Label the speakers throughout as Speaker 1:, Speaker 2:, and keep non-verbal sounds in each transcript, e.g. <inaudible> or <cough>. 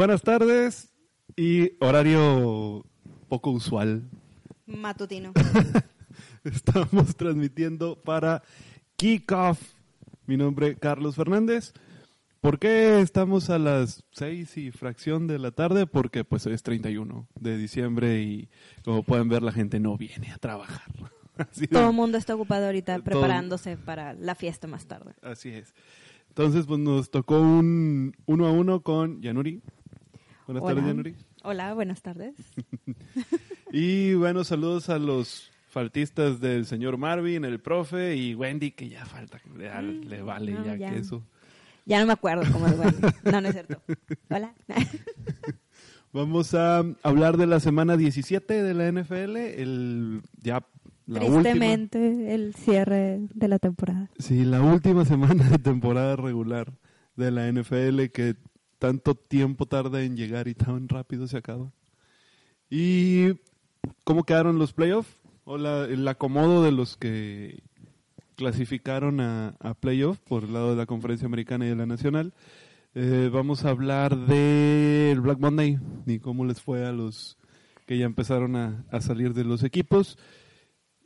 Speaker 1: Buenas tardes y horario poco usual.
Speaker 2: Matutino. <laughs>
Speaker 1: Estamos transmitiendo para Kickoff. Mi nombre es Carlos Fernández. ¿Por qué estamos a las seis y fracción de la tarde? Porque pues hoy es 31 de diciembre y como pueden ver la gente no viene a trabajar. <laughs> Así
Speaker 2: Todo el mundo está ocupado ahorita
Speaker 1: Todo-
Speaker 2: preparándose para la fiesta más tarde.
Speaker 1: Así es. Entonces, pues nos tocó un uno a uno con Yanuri. Buenas
Speaker 2: Hola.
Speaker 1: tardes, Yanuri.
Speaker 2: Hola, buenas tardes. <laughs>
Speaker 1: Y bueno, saludos a los faltistas del señor Marvin, el profe y Wendy, que ya falta, ya le vale
Speaker 2: no,
Speaker 1: ya,
Speaker 2: ya.
Speaker 1: que eso.
Speaker 2: Ya no me acuerdo cómo es bueno. No, no es cierto. Hola. <laughs>
Speaker 1: Vamos a hablar de la semana 17 de la NFL, el ya la
Speaker 2: Tristemente, el cierre de la temporada.
Speaker 1: Sí, la última semana de temporada regular de la NFL que tanto tiempo tarda en llegar y tan rápido se acaba. ¿Y cómo quedaron los playoffs? O el acomodo de los que clasificaron a, a playoff por el lado de la conferencia americana y de la nacional. Eh, vamos a hablar del Black Monday y cómo les fue a los que ya empezaron a, a salir de los equipos.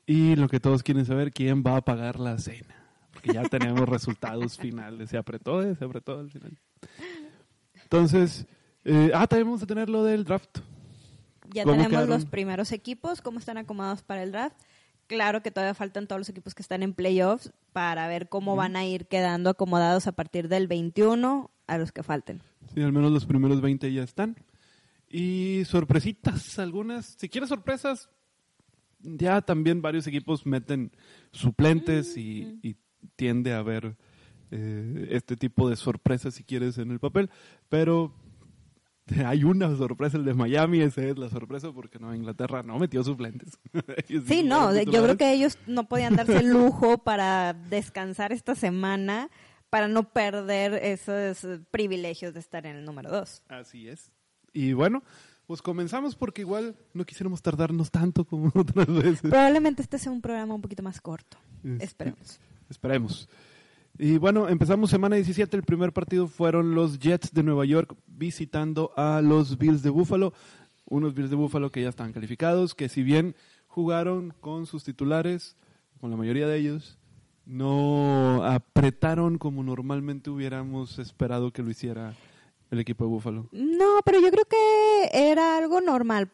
Speaker 1: Y lo que todos quieren saber, quién va a pagar la cena. Porque ya tenemos resultados <laughs> finales. Se apretó, eh, se apretó al final. Entonces, eh, ah, también vamos a tener lo del draft.
Speaker 2: Ya
Speaker 1: ¿Cómo
Speaker 2: tenemos
Speaker 1: quedaron?
Speaker 2: los primeros equipos, cómo están acomodados para el draft. Claro que todavía faltan todos los equipos que están en playoffs para ver cómo van a ir quedando acomodados a partir del 21 a los que falten.
Speaker 1: Sí, al menos los primeros 20 ya están. Y sorpresitas, algunas. Si quieres sorpresas, ya también varios equipos meten suplentes y, y tiende a haber eh, este tipo de sorpresas, si quieres, en el papel. Pero <laughs> hay una sorpresa, el de Miami, esa es la sorpresa porque no, Inglaterra no metió suplentes. <laughs>
Speaker 2: Sí, no, yo creo que ellos no podían darse el lujo para descansar esta semana para no perder esos privilegios de estar en el número dos.
Speaker 1: Así es. Y bueno, pues comenzamos porque igual no quisiéramos tardarnos tanto como <laughs> otras veces.
Speaker 2: Probablemente este sea un programa un poquito más corto.
Speaker 1: Este,
Speaker 2: Esperemos.
Speaker 1: Esperemos. Y bueno, empezamos semana 17. El primer partido fueron los Jets de Nueva York visitando a los Bills de Buffalo. Unos Bills de Buffalo que ya están calificados, que si bien jugaron con sus titulares, con la mayoría de ellos, no apretaron como normalmente hubiéramos esperado que lo hiciera el equipo de Buffalo.
Speaker 2: No, pero yo creo que era algo normal.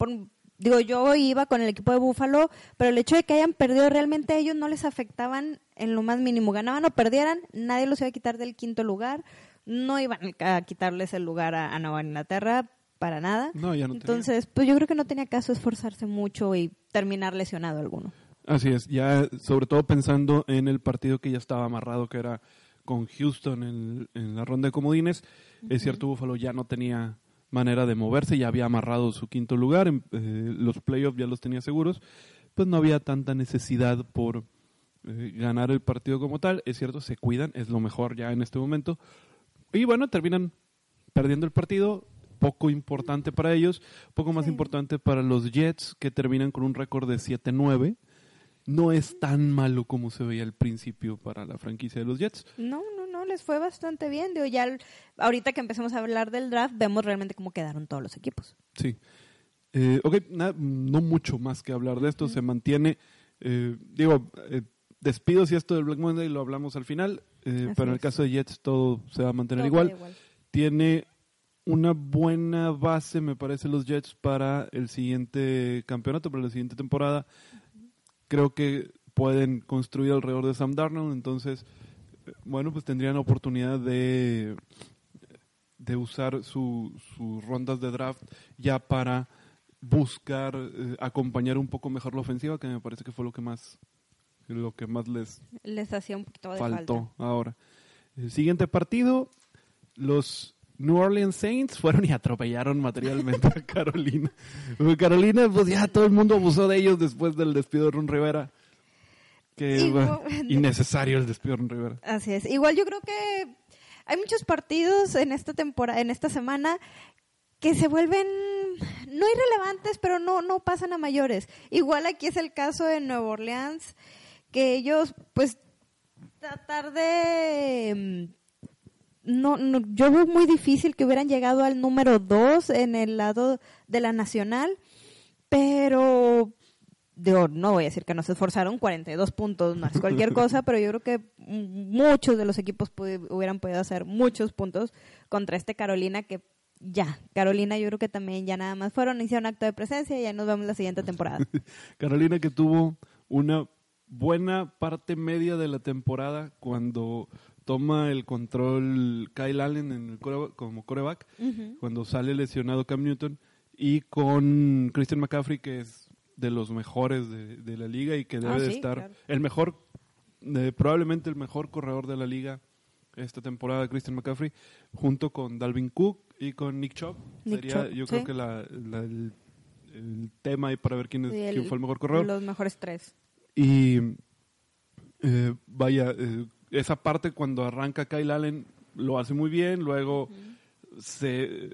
Speaker 2: Digo, yo iba con el equipo de Búfalo, pero el hecho de que hayan perdido realmente a ellos no les afectaban en lo más mínimo. Ganaban o perdieran, nadie los iba a quitar del quinto lugar. No iban a quitarles el lugar a, a Nueva Inglaterra para nada.
Speaker 1: No, ya no tenía.
Speaker 2: Entonces, pues yo creo que no tenía caso esforzarse mucho y terminar lesionado alguno.
Speaker 1: Así es, ya sobre todo pensando en el partido que ya estaba amarrado, que era con Houston en, en la ronda de comodines. Es cierto, Buffalo ya no tenía manera de moverse, ya había amarrado su quinto lugar, en- eh, los playoffs ya los tenía seguros, pues no había tanta necesidad por eh, ganar el partido como tal. Es cierto, se cuidan, es lo mejor ya en este momento. Y bueno, terminan perdiendo el partido, poco importante para ellos, poco más
Speaker 2: Sí.
Speaker 1: importante para los Jets, que terminan con un récord de 7-9 no es tan malo como se veía al principio para la franquicia de los Jets.
Speaker 2: No, no, no, les fue bastante bien. Digo, ya ahorita que empecemos a hablar del draft, vemos realmente cómo quedaron todos los equipos.
Speaker 1: Sí. Eh, ok, na- no mucho más que hablar de esto. Se mantiene, eh, digo, eh, despidos y esto del Black Monday lo hablamos al final, eh, pero en el caso de Jets todo se va a mantener igual.
Speaker 2: igual.
Speaker 1: Tiene una buena base, me parece, los Jets para el siguiente campeonato, para la siguiente temporada. Creo que pueden construir alrededor de Sam Darnold, entonces, bueno, pues tendrían oportunidad de, de usar su- sus rondas de draft ya para buscar eh, acompañar un poco mejor la ofensiva, que me parece que fue lo que más lo que más les
Speaker 2: Les hacía un poquito de
Speaker 1: faltó
Speaker 2: falta.
Speaker 1: ahora. El siguiente partido, los New Orleans Saints fueron y atropellaron materialmente a <laughs> Carolina. Carolina, pues ya todo el mundo abusó de ellos después del despido de Ron Rivera. Que
Speaker 2: Igual- <laughs>
Speaker 1: innecesario el despido de Ron Rivera.
Speaker 2: Así es. Igual yo creo que hay muchos partidos en esta temporada, en esta semana que se vuelven no irrelevantes, pero no no pasan a mayores. Igual aquí es el caso de Nueva Orleans que ellos pues tratar de mm, no, no, yo veo muy difícil que hubieran llegado al número 2 en el lado de la nacional, pero digo, no voy a decir que no se esforzaron, 42 puntos es cualquier cosa, <laughs> pero yo creo que muchos de los equipos hubieran podido hacer muchos puntos contra este Carolina que ya, Carolina yo creo que también ya nada más fueron, hicieron acto de presencia y ya nos vemos la siguiente temporada. <laughs>
Speaker 1: Carolina que tuvo una buena parte media de la temporada cuando toma el control Kyle Allen en el como coreback, cuando sale lesionado Cam Newton y con Christian McCaffrey que es de los mejores de, la liga y que debe ah, de estar el mejor, eh, probablemente el mejor corredor de la liga esta temporada, Christian McCaffrey, junto con Dalvin Cook y con Nick Chubb. Sería, yo creo que el, tema ahí para ver quién, es, fue el mejor corredor.
Speaker 2: Los mejores tres.
Speaker 1: Y eh, vaya, eh, esa parte cuando arranca Kyle Allen lo hace muy bien, luego se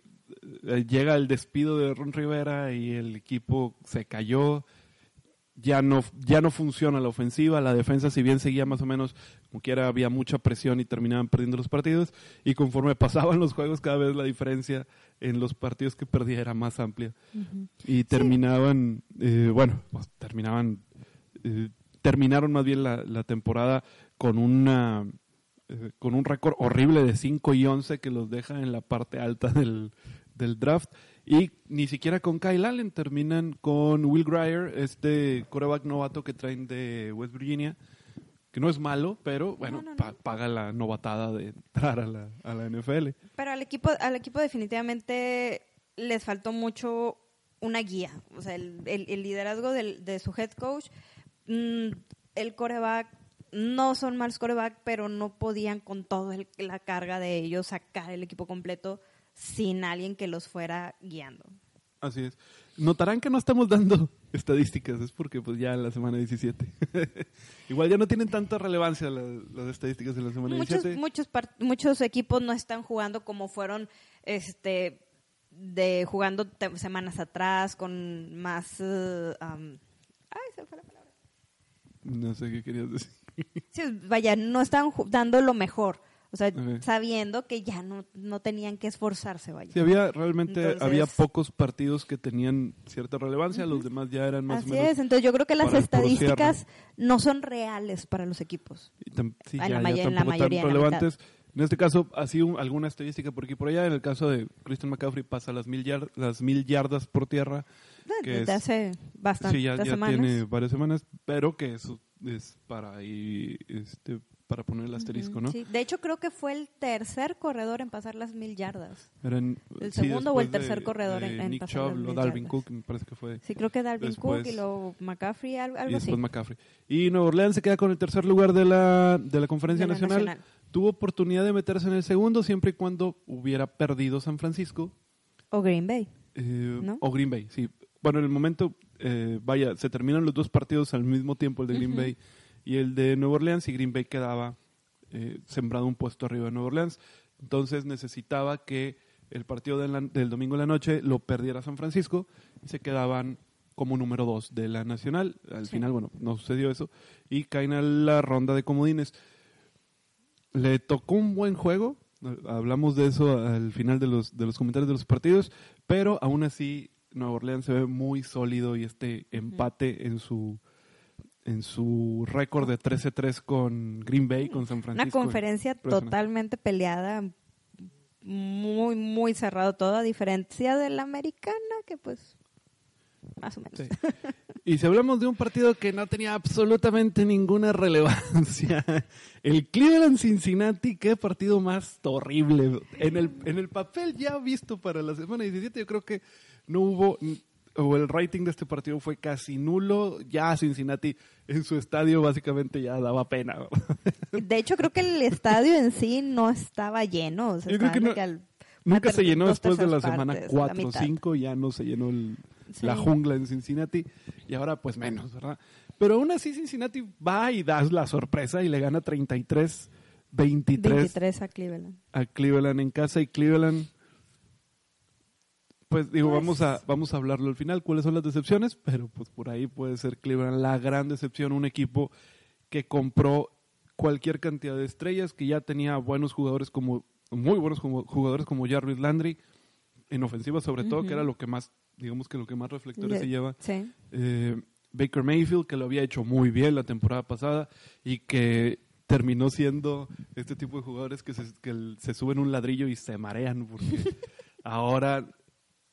Speaker 1: llega el despido de Ron Rivera y el equipo se cayó. Ya no, ya no funciona la ofensiva, la defensa si bien seguía más o menos como quiera había mucha presión y terminaban perdiendo los partidos. Y conforme <laughs> pasaban los juegos cada vez la diferencia en los partidos que perdía era más amplia. Y terminaban, eh, bueno, pues terminaban, eh, terminaron más bien la, la temporada con una con un récord horrible de 5 y 11 que los deja en la parte alta del, del draft. Y ni siquiera con Kyle Allen terminan con Will Grier, este coreback novato que traen de West Virginia, que no es malo, pero bueno, paga la novatada de entrar a la, a la NFL.
Speaker 2: Pero al equipo, al equipo definitivamente les faltó mucho una guía, o sea, el, el, liderazgo del, de su head coach, mm, el coreback no son malos coreback, pero no podían con toda la carga de ellos sacar el equipo completo sin alguien que los fuera guiando.
Speaker 1: Así es. Notarán que no estamos dando <laughs> estadísticas, es porque pues ya en la semana 17. <laughs> Igual ya no tienen tanta relevancia las, estadísticas de la semana
Speaker 2: muchos,
Speaker 1: 17.
Speaker 2: Muchos, muchos equipos no están jugando como fueron este de jugando semanas atrás con más... Uh, ay, se fue la palabra.
Speaker 1: No sé qué querías decir.
Speaker 2: Sí, vaya, no están dando lo mejor. O sea, sabiendo que ya no, no tenían que esforzarse, vaya.
Speaker 1: Sí, había realmente había pocos partidos que tenían cierta relevancia, los demás ya eran más
Speaker 2: Así
Speaker 1: o menos.
Speaker 2: es, entonces yo creo que las estadísticas no son reales para los equipos.
Speaker 1: Sí, en, la, mayoría. relevantes. En, este caso, así alguna estadística por aquí por allá. En el caso de Christian McCaffrey pasa las mil, las mil yardas por tierra.
Speaker 2: Que Desde hace bastante
Speaker 1: Sí, ya, ya tiene varias semanas, pero que eso es para ahí este, para poner el asterisco, ¿no?
Speaker 2: Sí. De hecho, creo que fue el tercer corredor en pasar las mil yardas.
Speaker 1: ¿El
Speaker 2: segundo o el tercer corredor en, pasar las mil
Speaker 1: Dalvin Cook, me parece que fue.
Speaker 2: Sí, creo que Dalvin Cook y luego McCaffrey, algo, y después
Speaker 1: McCaffrey. Y Nueva Orleans se queda con el tercer lugar de la, de la Conferencia nacional. Tuvo oportunidad de meterse en el segundo siempre y cuando hubiera perdido San Francisco.
Speaker 2: O Green Bay.
Speaker 1: Eh, o Green Bay, sí. Bueno, en el momento, eh, vaya, se terminan los dos partidos al mismo tiempo, el de Green Bay y el de Nueva Orleans y Green Bay quedaba eh, sembrado un puesto arriba de Nueva Orleans. Entonces necesitaba que el partido del domingo en la noche lo perdiera San Francisco y se quedaban como número dos de la nacional. Al final, bueno, no sucedió eso y caen a la ronda de comodines. Le tocó un buen juego, hablamos de eso al final de los, de los comentarios de los partidos, pero aún así Nueva Orleans se ve muy sólido y este empate en su en su récord de 13-3 con Green Bay, con San Francisco.
Speaker 2: Una conferencia totalmente peleada, muy, muy cerrado todo, a diferencia de la americana, que pues más o menos.
Speaker 1: Y si hablamos de un partido que no tenía absolutamente ninguna relevancia, <laughs> el Cleveland Cincinnati, qué partido más horrible. En el, en el papel ya visto para la semana 17, yo creo que no hubo o el rating de este partido fue casi nulo. Ya Cincinnati en su estadio básicamente ya daba pena.
Speaker 2: De hecho, creo que el estadio en sí no estaba lleno.
Speaker 1: Yo creo que, nunca se llenó después de la semana 4 o 5, ya no se llenó la jungla en Cincinnati y ahora pues menos, ¿verdad? Pero aún así Cincinnati va y da la sorpresa y le gana 33 23,
Speaker 2: 23 a Cleveland.
Speaker 1: A Cleveland en casa y Cleveland pues digo, pues vamos a vamos a hablarlo al final, cuáles son las decepciones, pero pues por ahí puede ser Cleveland la gran decepción, un equipo que compró cualquier cantidad de estrellas, que ya tenía buenos jugadores como muy buenos jugadores como Jarvis Landry, en ofensiva sobre todo, que era lo que más, digamos que lo que más reflectores se lleva. Eh, Baker Mayfield, que lo había hecho muy bien la temporada pasada y que terminó siendo este tipo de jugadores que se, que se suben un ladrillo y se marean porque <laughs> ahora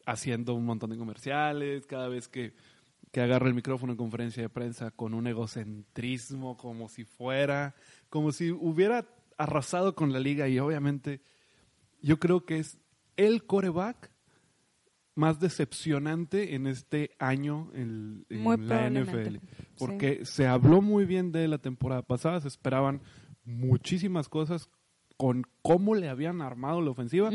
Speaker 1: haciendo un montón de comerciales, cada vez que, que agarra el micrófono en conferencia de prensa con un egocentrismo como si fuera, como si hubiera arrasado con la liga y obviamente yo creo que es el coreback más decepcionante en este año en, la NFL. Porque se habló muy bien de la temporada pasada, se esperaban muchísimas cosas con cómo le habían armado la ofensiva.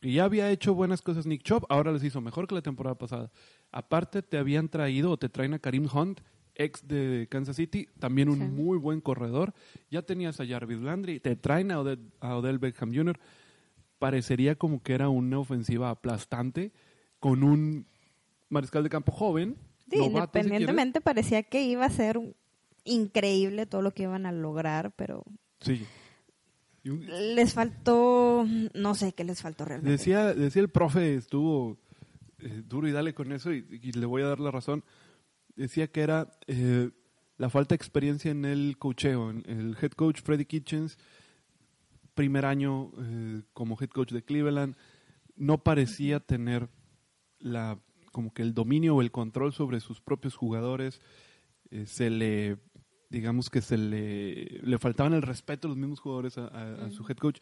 Speaker 1: Y ya había hecho buenas cosas Nick Chop, ahora les hizo mejor que la temporada pasada. Aparte te habían traído o te traen a Karim Hunt, ex de Kansas City, también un muy buen corredor. Ya tenías a Jarvis Landry, te traen a Odell Beckham Jr. Parecería como que era una ofensiva aplastante con un mariscal de campo joven.
Speaker 2: Sí, independientemente parecía que iba a ser increíble todo lo que iban a lograr, pero...
Speaker 1: Sí.
Speaker 2: Les faltó, no sé qué les faltó realmente.
Speaker 1: Decía, decía el profe, estuvo eh, duro y dale con eso y, le voy a dar la razón. Decía que era eh, la falta de experiencia en el cocheo. El head coach Freddy Kitchens, primer año eh, como head coach de Cleveland, no parecía tener la como que el dominio o el control sobre sus propios jugadores se le digamos que se le, le faltaban el respeto a los mismos jugadores a, su head coach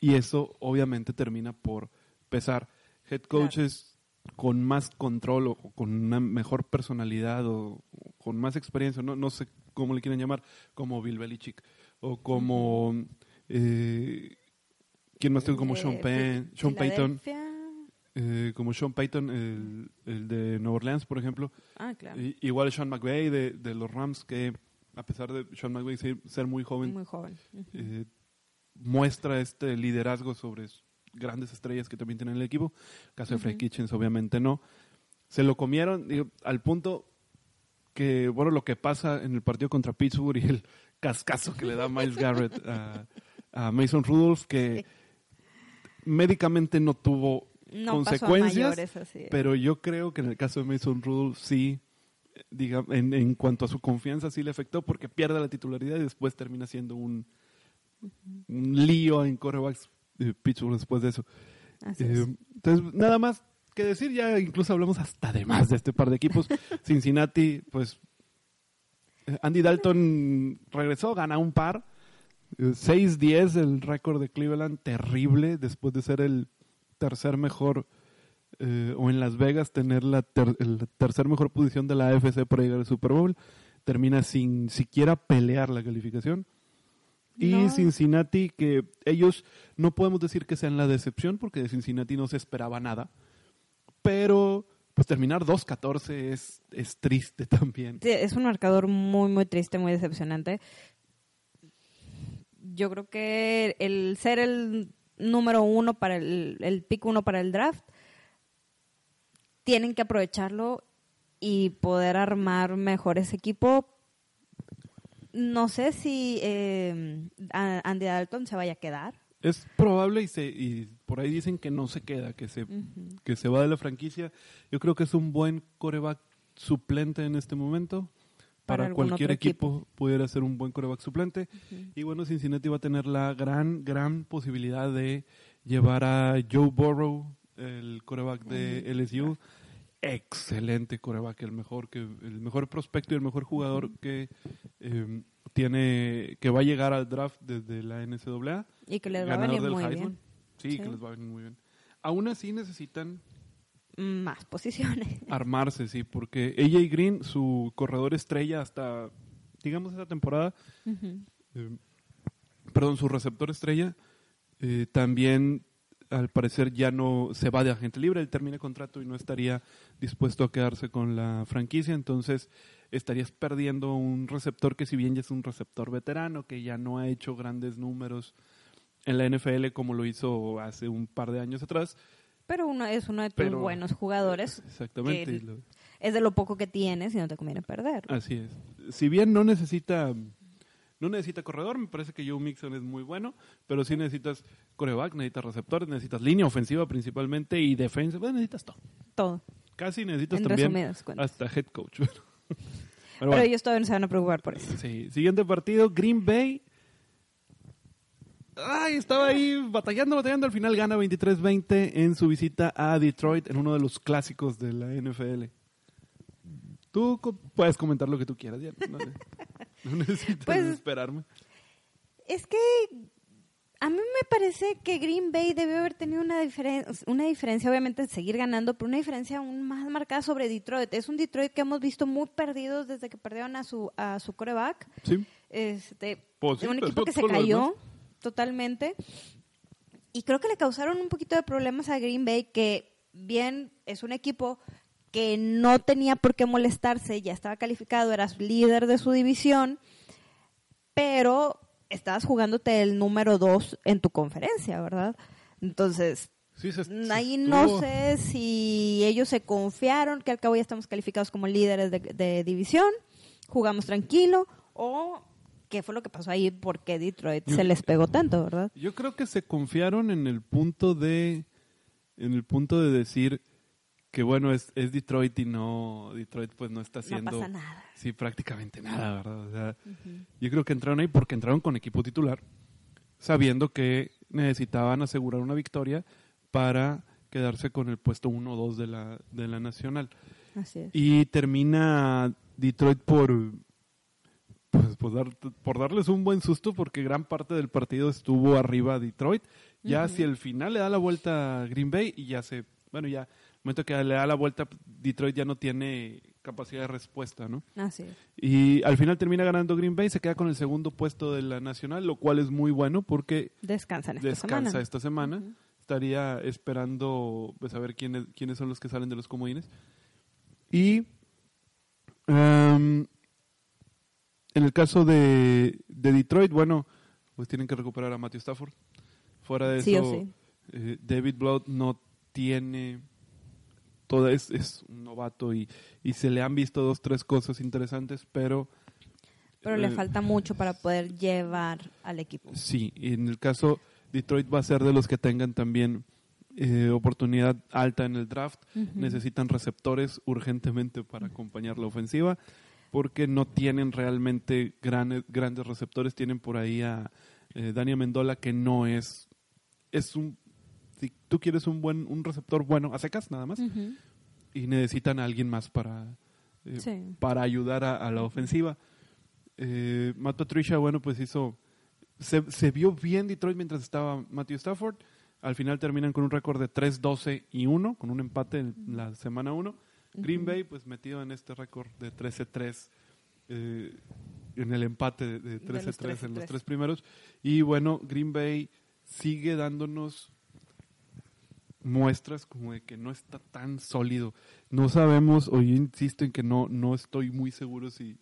Speaker 1: y eso obviamente termina por pesar. Head coaches con más control o con una mejor personalidad o, con más experiencia no, no sé cómo le quieren llamar como Bill Belichick o como eh, quién más tengo como Sean, Penn, Sean Payton. Eh, como Sean Payton, el, de Nueva Orleans, por ejemplo.
Speaker 2: Ah, claro.
Speaker 1: igual Sean McVay de, los Rams, que a pesar de Sean McVay ser, muy joven,
Speaker 2: muy joven.
Speaker 1: Eh, muestra este liderazgo sobre grandes estrellas que también tienen el equipo. caso de Frank Kitchens, obviamente no. Se lo comieron al punto que, bueno, lo que pasa en el partido contra Pittsburgh y el <laughs> cascazo que le da Miles Garrett a, a Mason Rudolph, que médicamente no tuvo consecuencias, pero yo creo que en el caso de Mason Rudolph sí, diga, en, cuanto a su confianza sí le afectó porque pierde la titularidad y después termina siendo un, lío en corebacks de Pittsburgh después de eso. Eh, entonces, nada más que decir, ya incluso hablamos hasta de más de este par de equipos. <laughs> Cincinnati, pues eh, Andy Dalton regresó, gana un par. 6-10 eh, el récord de Cleveland, terrible, después de ser el tercer mejor, eh, o en Las Vegas tener la tercer mejor posición de la AFC para llegar al Super Bowl, termina sin siquiera pelear la calificación. Y Cincinnati, que ellos no podemos decir que sean la decepción, porque de Cincinnati no se esperaba nada, pero pues terminar 2-14 es, es triste <laughs> también.
Speaker 2: es un marcador muy, muy triste, muy decepcionante. Yo creo que el ser el número uno para el, el pick uno para el draft, tienen que aprovecharlo y poder armar mejor ese equipo. No sé si eh, Andy Dalton se vaya a quedar.
Speaker 1: Es probable y, se, y por ahí dicen que no se queda, que se, que se va de la franquicia. Yo creo que es un buen coreback suplente en este momento para, cualquier equipo, pudiera ser un buen coreback suplente. Y bueno, Cincinnati va a tener la gran, gran posibilidad de llevar a Joe Burrow, el coreback de LSU. Excelente coreback, el mejor, que, el mejor prospecto y el mejor jugador que em, tiene, que va a llegar al draft desde la NCAA.
Speaker 2: Y que les va a venir muy bien.
Speaker 1: Sí, que les va a venir muy bien. Aún así necesitan
Speaker 2: más posiciones. <laughs>
Speaker 1: Armarse, sí, porque AJ Green, su corredor estrella hasta, digamos, esa temporada, eh, perdón, su receptor estrella, eh, también al parecer ya no se va de agente libre, él termina el contrato y no estaría dispuesto a quedarse con la franquicia, entonces estarías perdiendo un receptor que si bien ya es un receptor veterano, que ya no ha hecho grandes números en la NFL como lo hizo hace un par de años atrás,
Speaker 2: pero uno es uno de tus buenos jugadores.
Speaker 1: Exactamente.
Speaker 2: es de lo poco que tienes y no te conviene perder.
Speaker 1: Así es. Si bien no necesita No necesita corredor, me parece que Joe Mixon es muy bueno, pero sí necesitas coreback, necesitas receptores, necesitas línea ofensiva principalmente y defensa, bueno, necesitas todo.
Speaker 2: Todo.
Speaker 1: Casi necesitas
Speaker 2: En
Speaker 1: también hasta head coach. <laughs> Pero
Speaker 2: Pero
Speaker 1: bueno,
Speaker 2: ellos todavía no se van a preocupar por eso.
Speaker 1: sí. Siguiente partido, Green Bay. Ay, estaba ahí batallando, batallando. Al final gana 23-20 en su visita a Detroit en uno de los clásicos de la NFL. Tú puedes comentar lo que tú quieras, ya. No, <laughs> no necesitas
Speaker 2: Pues-
Speaker 1: esperarme.
Speaker 2: Es que a mí me parece que Green Bay debió haber tenido una, diferen- una diferencia, obviamente seguir ganando, pero una diferencia aún más marcada sobre Detroit. Es un Detroit que hemos visto muy perdidos desde que perdieron a su, a su coreback.
Speaker 1: Sí.
Speaker 2: Este,
Speaker 1: Pues sí,
Speaker 2: un
Speaker 1: pero
Speaker 2: equipo que se cayó totalmente. Y creo que le causaron un poquito de problemas a Green Bay, que bien es un equipo que no tenía por qué molestarse, ya estaba calificado, eras líder de su división, pero estabas jugándote el número dos en tu conferencia, ¿verdad? Entonces,
Speaker 1: Sí, se- se
Speaker 2: ahí no sé si ellos se confiaron que al cabo ya estamos calificados como líderes de, de división, jugamos tranquilo, o qué fue lo que pasó ahí, porque Detroit
Speaker 1: Yo-
Speaker 2: se les pegó tanto, ¿verdad?
Speaker 1: Yo creo que se confiaron en el punto de en el punto de decir que bueno es, es Detroit y no Detroit pues no está haciendo
Speaker 2: no pasa nada.
Speaker 1: sí prácticamente nada verdad O sea, yo creo que entraron ahí porque entraron con equipo titular sabiendo que necesitaban asegurar una victoria para quedarse con el puesto 1 o 2 de la de la nacional
Speaker 2: Así es.
Speaker 1: y termina Detroit por pues, por, dar- por darles un buen susto porque gran parte del partido estuvo arriba Detroit. Ya hacia el final le da la vuelta a Green Bay y ya se, bueno, ya, momento que le da la vuelta, Detroit ya no tiene capacidad de respuesta, ¿no?
Speaker 2: Así es.
Speaker 1: Y al final termina ganando Green Bay, se queda con el segundo puesto de la nacional, lo cual es muy bueno porque
Speaker 2: Descansan esta
Speaker 1: descansa
Speaker 2: semana.
Speaker 1: esta semana. Estaría esperando pues, a ver quiénes, quiénes son los que salen de los comodines. Y em, en el caso de, de Detroit, bueno, pues tienen que recuperar a Matthew Stafford. Fuera de
Speaker 2: Sí
Speaker 1: eso,
Speaker 2: sí.
Speaker 1: eh, David Blood no tiene toda es, es un novato y, y se le han visto dos tres cosas interesantes pero
Speaker 2: Pero le
Speaker 1: eh,
Speaker 2: falta mucho para poder llevar al equipo.
Speaker 1: Sí, y en el caso Detroit va a ser de los que tengan también eh, oportunidad alta en el draft. Necesitan receptores urgentemente para acompañar la ofensiva porque no tienen realmente grandes, grandes receptores. Tienen por ahí a eh, Dani Mendola que no es es un si tú quieres un buen un receptor bueno a secas nada más y necesitan a alguien más para eh,
Speaker 2: Sí.
Speaker 1: para ayudar a, a la ofensiva. Eh, Matt Patricia, bueno, pues hizo. Se, se vio bien Detroit mientras estaba Matthew Stafford. Al final terminan con un récord de 3-12 y 1, con un empate en la semana 1. Green Bay, pues metido en este récord de 13-3, eh, en el empate de, de
Speaker 2: De los
Speaker 1: 13-3 en los
Speaker 2: 13-3.
Speaker 1: tres primeros. Y bueno, Green Bay sigue dándonos muestras como de que no está tan sólido. No sabemos, o yo insisto en que no, no estoy muy seguro si,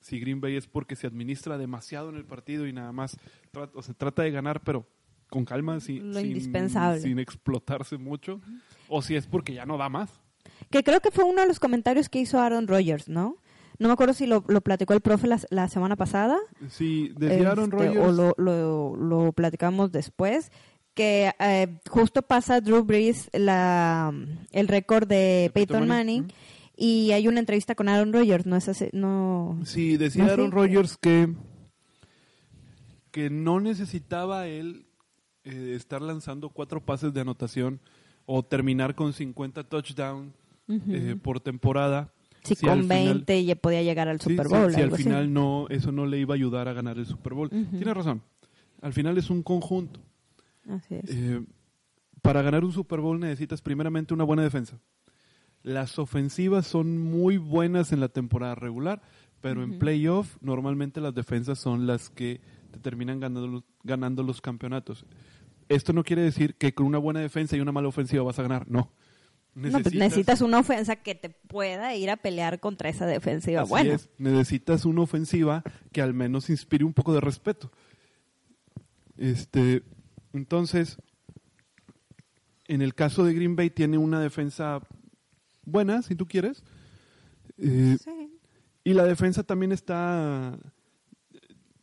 Speaker 1: si Green Bay es porque se administra demasiado en el partido y nada más trata, o sea, trata de ganar, pero con calma, sin,
Speaker 2: Lo
Speaker 1: sin-
Speaker 2: indispensable.
Speaker 1: sin explotarse mucho, o si es porque ya no da más.
Speaker 2: Que creo que fue uno de los comentarios que hizo Aaron Rodgers, ¿no? No me acuerdo si lo, lo platicó el profe la, la semana pasada.
Speaker 1: Sí, decía Aaron
Speaker 2: este,
Speaker 1: Rodgers,
Speaker 2: O lo, lo, lo platicamos después. Que eh, justo pasa Drew Brees la, el récord de Peyton Manning. Y hay una entrevista con Aaron Rodgers, ¿no es así? No.
Speaker 1: Sí, decía. Aaron Rodgers que, que no necesitaba él eh, estar lanzando cuatro pases de anotación o terminar con 50 touchdowns eh, por temporada.
Speaker 2: Si con
Speaker 1: final-
Speaker 2: 20 ya podía llegar al
Speaker 1: Sí,
Speaker 2: Super
Speaker 1: sí,
Speaker 2: Bowl.
Speaker 1: si al
Speaker 2: así.
Speaker 1: final no, eso no le iba a ayudar a ganar el Super Bowl. Tiene razón. Al final es un conjunto.
Speaker 2: Así es.
Speaker 1: Eh, para ganar un Super Bowl necesitas primeramente una buena defensa. Las ofensivas son muy buenas en la temporada regular, pero en playoff normalmente las defensas son las que te terminan ganando los, ganando los campeonatos. Esto no quiere decir que con una buena defensa y una mala ofensiva vas a ganar, no.
Speaker 2: No, pues necesitas una ofensa que te pueda ir a pelear contra esa defensiva.
Speaker 1: Así
Speaker 2: bueno,
Speaker 1: es, necesitas una ofensiva que al menos inspire un poco de respeto. Este, entonces, en el caso de Green Bay tiene una defensa buena, si tú quieres, eh,
Speaker 2: sí.
Speaker 1: y la defensa también está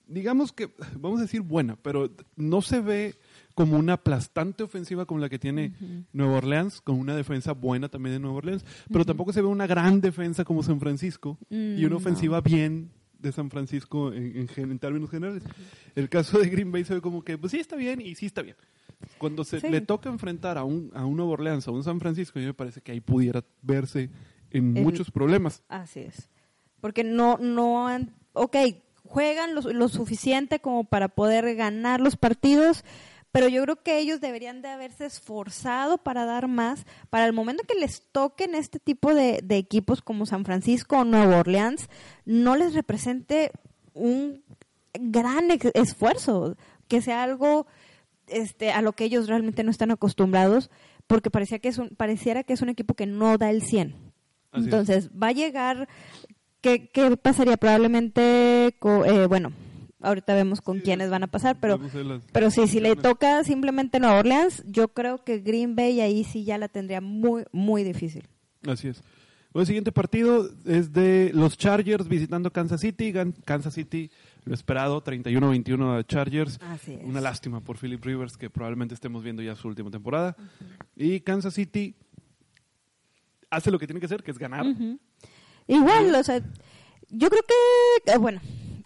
Speaker 1: digamos que, vamos a decir buena, pero no se ve como una aplastante ofensiva como la que tiene Nueva Orleans, con una defensa buena también de Nueva Orleans, pero tampoco se ve una gran defensa como San Francisco y una
Speaker 2: Mm,
Speaker 1: ofensiva bien de San Francisco en, en en términos generales. El caso de Green Bay se ve como que, pues sí está bien y sí está bien. Cuando se
Speaker 2: Sí.
Speaker 1: le toca enfrentar a un, a un Nueva Orleans, a un San Francisco, a mí me parece que ahí pudiera verse en
Speaker 2: El-
Speaker 1: muchos problemas.
Speaker 2: Así es. Porque no, no han, ok, juegan lo, lo suficiente como para poder ganar los partidos, pero yo creo que ellos deberían de haberse esforzado para dar más, para el momento que les toquen este tipo de, de equipos como San Francisco o Nueva Orleans, no les represente un gran esfuerzo, que sea algo este, a lo que ellos realmente no están acostumbrados, porque parecía que es un, pareciera que es un equipo que no da el 100.
Speaker 1: Así es.
Speaker 2: Entonces, va a llegar, ¿qué, qué pasaría? Probablemente, eh, bueno, ahorita vemos con
Speaker 1: Sí,
Speaker 2: quiénes van a pasar, pero,
Speaker 1: las-
Speaker 2: pero sí, si le toca simplemente Nueva Orleans, yo creo que Green Bay ahí sí ya la tendría muy, muy difícil.
Speaker 1: Así es. El siguiente partido es de los Chargers visitando Kansas City. Kansas City, lo esperado, 31-21 a Chargers.
Speaker 2: Así es.
Speaker 1: Una lástima por Philip Rivers, que probablemente estemos viendo ya su última temporada. Y Kansas City hace lo que tiene que hacer, que es ganar.
Speaker 2: Igual, o sea, yo creo que, eh, bueno,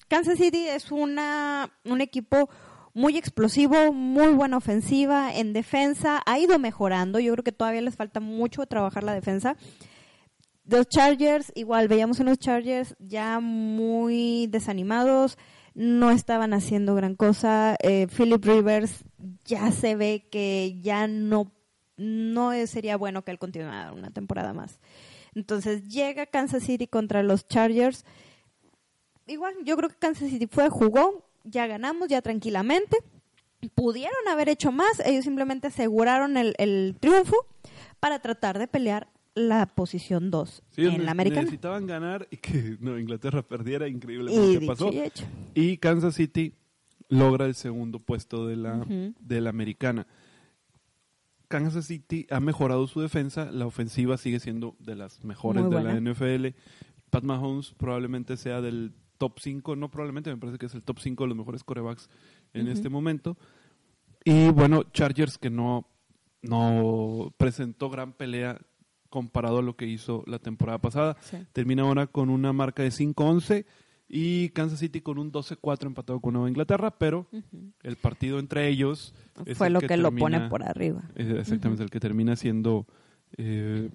Speaker 2: Kansas City es una, un equipo muy explosivo, muy buena ofensiva, en defensa, ha ido mejorando, yo creo que todavía les falta mucho trabajar la defensa. Los Chargers, igual, veíamos unos Chargers ya muy desanimados, no estaban haciendo gran cosa. Eh, Philip Rivers ya se ve que ya no, no sería bueno que él continuara una temporada más. Entonces llega Kansas City contra los Chargers. Igual, yo creo que Kansas City fue, jugó, ya ganamos, ya tranquilamente. Pudieron haber hecho más, ellos simplemente aseguraron el, el triunfo para tratar de pelear la posición 2
Speaker 1: Sí, ellos
Speaker 2: en la americana.
Speaker 1: necesitaban ganar y que <laughs> Inglaterra perdiera, increíble lo que pasó.
Speaker 2: y hecho.
Speaker 1: Y Kansas City logra el segundo puesto de la, de la americana. Kansas City ha mejorado su defensa, la ofensiva sigue siendo de las mejores
Speaker 2: Muy
Speaker 1: de la. NFL. Pat Mahomes probablemente sea del top 5, no probablemente, me parece que es el top 5 de los mejores corebacks en este momento. Y bueno, Chargers que no, no presentó gran pelea comparado a lo que hizo la temporada pasada.
Speaker 2: Sí.
Speaker 1: Termina ahora con una marca de 5-11 y Kansas City con un 12-4 empatado con Nueva Inglaterra, pero el partido entre ellos es
Speaker 2: Fue
Speaker 1: el
Speaker 2: lo que, lo
Speaker 1: termina-
Speaker 2: pone por arriba.
Speaker 1: exactamente el que termina siendo eh,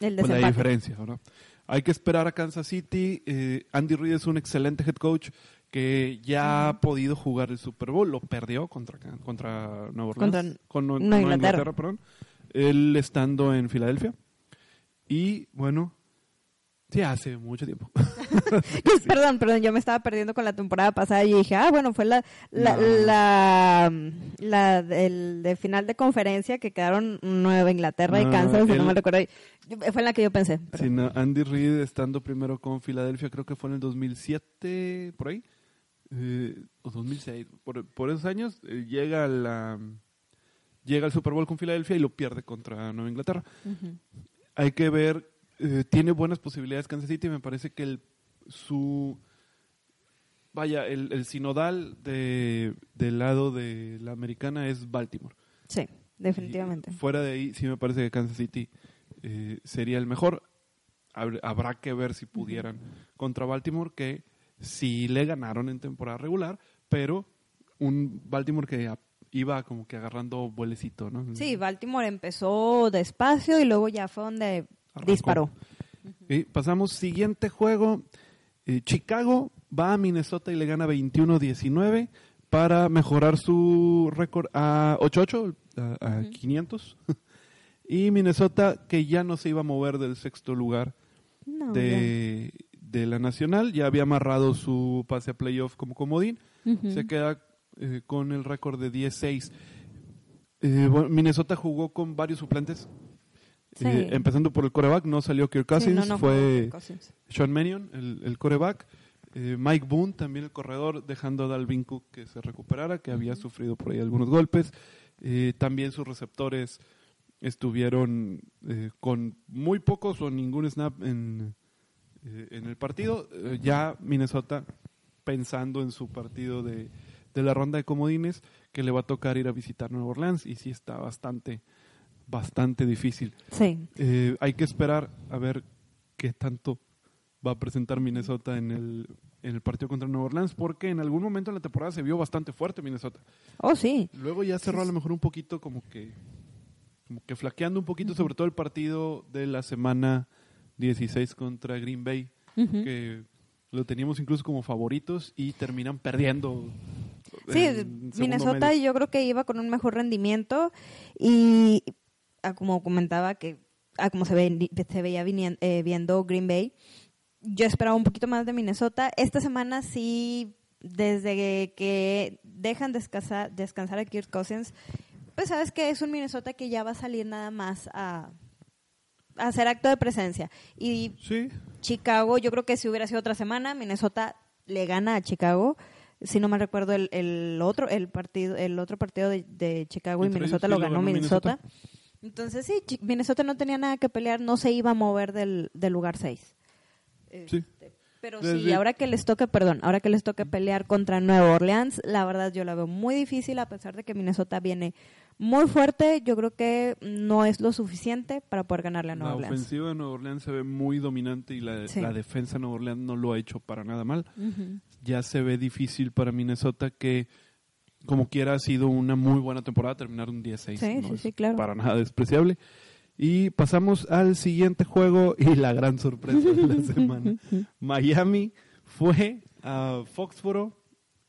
Speaker 2: El
Speaker 1: pues, la diferencia. ¿verdad? Hay que esperar a Kansas City. eh, Andy Reid es un excelente head coach que ya ha podido jugar el Super Bowl. Lo perdió contra, contra Nueva Orleans.
Speaker 2: Contra
Speaker 1: con
Speaker 2: Nueva Inglaterra.
Speaker 1: perdón. Él estando en Filadelfia. Y bueno, sí, hace mucho tiempo. <laughs> <laughs>
Speaker 2: Perdón, perdón, yo me estaba perdiendo con la temporada pasada y dije, ah, bueno, fue la la,
Speaker 1: No.
Speaker 2: la, la del de final de conferencia que quedaron Nueva Inglaterra y Kansas, si no me recuerdo. Fue en la que yo pensé. pero-
Speaker 1: Sí, no, Andy Reid estando primero con Filadelfia, creo que fue en el 2007, por ahí, eh, o 2006, por, por esos años, eh, llega, a la, llega al Super Bowl con Filadelfia y lo pierde contra Nueva Inglaterra. Hay que ver, eh, tiene buenas posibilidades Kansas City, me parece que el, su, vaya, el, el sinodal de, del lado de la americana es Baltimore.
Speaker 2: Sí, definitivamente.
Speaker 1: Y fuera de ahí, sí me parece que Kansas City eh, sería el mejor. Hab- Habrá que ver si pudieran contra Baltimore, que sí le ganaron en temporada regular, pero un Baltimore que iba como que agarrando vuelecito, ¿no?
Speaker 2: Sí, Baltimore empezó despacio y luego ya fue donde
Speaker 1: Arrancó.
Speaker 2: disparó.
Speaker 1: Y pasamos siguiente juego. Eh, Chicago va a Minnesota y le gana 21-19 para mejorar su récord a 8-8, a, a
Speaker 2: Ujú.
Speaker 1: 500. <laughs> y Minnesota que ya no se iba a mover del sexto lugar
Speaker 2: No,
Speaker 1: de, de la nacional, ya había amarrado su pase a playoff como comodín, se queda eh, con el récord de 10-6. Eh, bueno, Minnesota jugó con varios suplentes,
Speaker 2: Sí.
Speaker 1: eh, empezando por el coreback, no salió Kirk Cousins,
Speaker 2: Sí, no, no
Speaker 1: fue
Speaker 2: Cousins.
Speaker 1: Sean Mannion, el, el coreback, eh, Mike Boone, también el corredor, dejando a Dalvin Cook que se recuperara, que había sufrido por ahí algunos golpes. Eh, también sus receptores estuvieron con muy pocos o ningún snap en, en el partido. Ya Minnesota pensando en su partido de, de la ronda de comodines, que le va a tocar ir a visitar Nueva Orleans y sí está bastante, bastante difícil.
Speaker 2: Sí.
Speaker 1: Eh, hay que esperar a ver qué tanto va a presentar Minnesota en el, en el partido contra Nueva Orleans, porque en algún momento en la temporada se vio bastante fuerte Minnesota.
Speaker 2: Oh, sí.
Speaker 1: Luego ya cerró a lo mejor un poquito como que como que flaqueando un poquito, sobre todo el partido de la semana 16 contra Green Bay, que lo teníamos incluso como favoritos y terminan perdiendo.
Speaker 2: Sí, Minnesota
Speaker 1: medio.
Speaker 2: yo creo que iba con un mejor rendimiento y como comentaba que ah, como se, ve, se veía vinien- eh, viendo Green Bay, yo esperaba un poquito más de Minnesota. Esta semana sí, desde que dejan descansar, descansar a Kirk Cousins, pues sabes que es un Minnesota que ya va a salir nada más a, a hacer acto de presencia. Y
Speaker 1: Sí,
Speaker 2: Chicago, yo creo que si hubiera sido otra semana, Minnesota le gana a Chicago. Si no mal recuerdo el, el otro el partido el otro partido de, de Chicago y Minnesota lo ganó
Speaker 1: ganó
Speaker 2: Minnesota. Entonces sí, Minnesota no tenía nada que pelear, no se iba a mover del, del lugar 6.
Speaker 1: Sí.
Speaker 2: Pero
Speaker 1: Desde-
Speaker 2: sí, ahora que les toque, perdón, ahora que les toque pelear contra Nueva Orleans, la verdad yo la veo muy difícil a pesar de que Minnesota viene muy fuerte, yo creo que no es lo suficiente para poder ganarle a
Speaker 1: la
Speaker 2: Nueva Orleans.
Speaker 1: ofensiva de Nueva Orleans se ve muy dominante y la,
Speaker 2: Sí.
Speaker 1: la defensa de Nueva Orleans no lo ha hecho para nada mal. Ya se ve difícil para Minnesota que como quiera ha sido una muy buena temporada, terminar un 10-6.
Speaker 2: Sí,
Speaker 1: no
Speaker 2: sí, sí, claro.
Speaker 1: Para nada despreciable. Y pasamos al siguiente juego <laughs> y la gran sorpresa de la <laughs> semana. Miami fue a Foxboro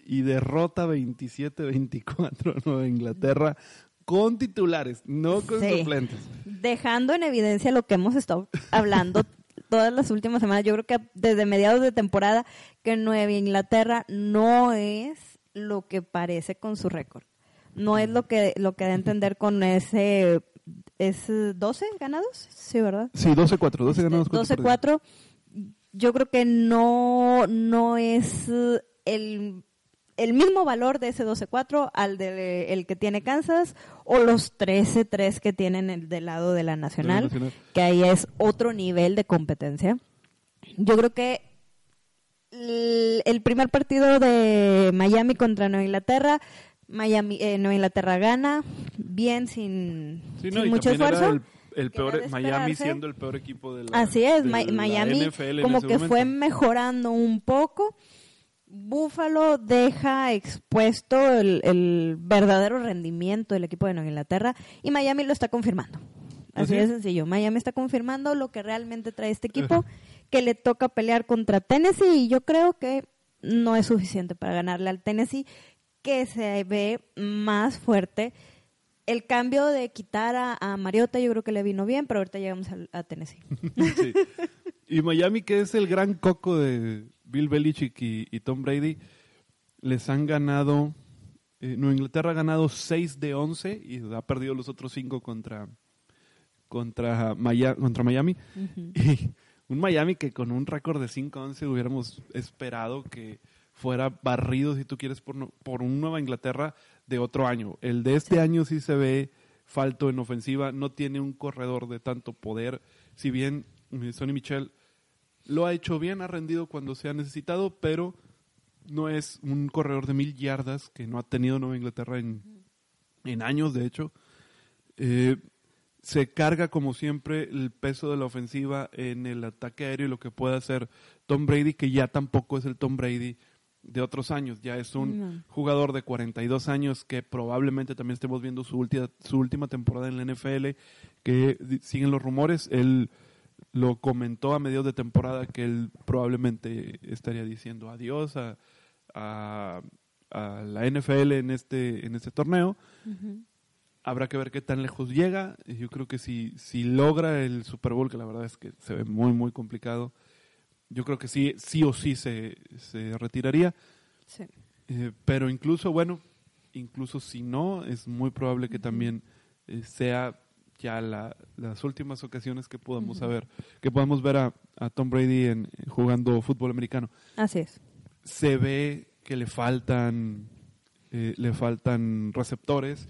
Speaker 1: y derrota 27-24 a Nueva Inglaterra con titulares, no con
Speaker 2: Sí.
Speaker 1: suplentes.
Speaker 2: dejando en evidencia lo que hemos estado hablando <laughs> todas las últimas semanas. Yo creo que desde mediados de temporada que Nueva Inglaterra no es lo que parece con su récord. No es lo que lo que da a entender con ese es 12 ganados, sí, ¿verdad?
Speaker 1: Sí, 12-4, 12 ganados, cuatro perdidos.
Speaker 2: 12-4. Yo creo que no no es eh, el el mismo valor de ese 12-4 al de el que tiene Kansas o los 13-3 que tienen el del lado de la Nacional,
Speaker 1: Nacional.
Speaker 2: que ahí es otro nivel de competencia. Yo creo que el, primer partido de Miami contra Nueva Inglaterra, Miami, eh, Nueva Inglaterra gana bien sin,
Speaker 1: Sí, no,
Speaker 2: sin
Speaker 1: y
Speaker 2: mucho
Speaker 1: era
Speaker 2: esfuerzo.
Speaker 1: el, peor,
Speaker 2: de
Speaker 1: Miami siendo el peor equipo de la
Speaker 2: Así es,
Speaker 1: de
Speaker 2: Miami
Speaker 1: NFL
Speaker 2: como que fue mejorando un poco. Buffalo deja expuesto el, el verdadero rendimiento del equipo de Nueva Inglaterra y Miami lo está confirmando. Así
Speaker 1: ¿Ah,
Speaker 2: de sencillo. Miami está confirmando lo que realmente trae este equipo, que le toca pelear contra Tennessee y yo creo que no es suficiente para ganarle al Tennessee, que se ve más fuerte. El cambio de quitar a, a Mariota yo creo que le vino bien, pero ahorita llegamos al- a Tennessee. <laughs>
Speaker 1: Sí. Y Miami, que es el gran coco de Bill Belichick y, y Tom Brady, les han ganado. eh, Nueva Inglaterra ha ganado 6 de 11 y ha perdido los otros 5 contra, contra, Maya- contra Miami. Y un Miami que con un récord de 5-11 hubiéramos esperado que fuera barrido, si tú quieres, por, no- por un Nueva Inglaterra de otro año. El de este año sí se ve falto en ofensiva, no tiene un corredor de tanto poder. Si bien eh, Sonny Michel lo ha hecho bien, ha rendido cuando se ha necesitado, pero no es un corredor de mil yardas que no ha tenido Nueva Inglaterra en, en años, de hecho. Eh, se carga como siempre el peso de la ofensiva en el ataque aéreo y lo que puede hacer Tom Brady, que ya tampoco es el Tom Brady de otros años, ya es un
Speaker 2: No.
Speaker 1: jugador de 42 años que probablemente también estemos viendo su última, su última temporada en la NFL, que siguen los rumores, él lo comentó a mediados de temporada que él probablemente estaría diciendo adiós a, a, a la NFL en este, en este torneo. Habrá que ver qué tan lejos llega. Yo creo que si, si logra el Super Bowl, que la verdad es que se ve muy, muy complicado, yo creo que sí, sí o sí se, se retiraría.
Speaker 2: Sí.
Speaker 1: Eh, pero incluso, bueno, incluso si no, es muy probable que también eh, sea ya la- las últimas ocasiones que podamos saber, que podamos ver a, a Tom Brady en, jugando fútbol americano.
Speaker 2: Así es.
Speaker 1: Se ve que le faltan, eh, le faltan receptores.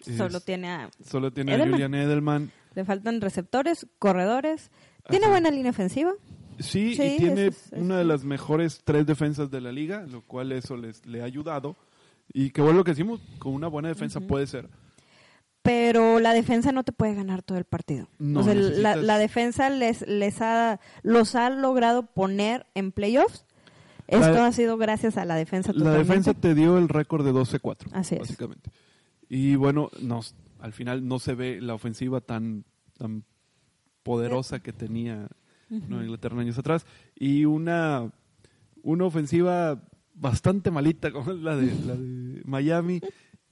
Speaker 2: Solo
Speaker 1: Es-
Speaker 2: tiene a-
Speaker 1: solo tiene a
Speaker 2: Edelman.
Speaker 1: Julian Edelman.
Speaker 2: le faltan receptores, corredores. Tiene
Speaker 1: Ajá.
Speaker 2: buena línea ofensiva.
Speaker 1: Sí,
Speaker 2: Sí,
Speaker 1: y tiene
Speaker 2: es- eso
Speaker 1: una de las mejores tres defensas de la liga, lo cual eso les le ha ayudado. Y que bueno lo que decimos, con una buena defensa puede ser.
Speaker 2: pero la defensa no te puede ganar todo el partido.
Speaker 1: No,
Speaker 2: o sea, la,
Speaker 1: necesitas-
Speaker 2: la defensa les, les ha, los ha logrado poner en playoffs. Esto
Speaker 1: La-
Speaker 2: ha sido gracias a la defensa
Speaker 1: La
Speaker 2: totalmente.
Speaker 1: defensa te dio el récord de 12-4,
Speaker 2: Así es.
Speaker 1: básicamente. Y bueno, nos, al final no se ve la ofensiva tan, tan poderosa que tenía Inglaterra años atrás. Y una, una ofensiva bastante malita <laughs> como la de, la de Miami,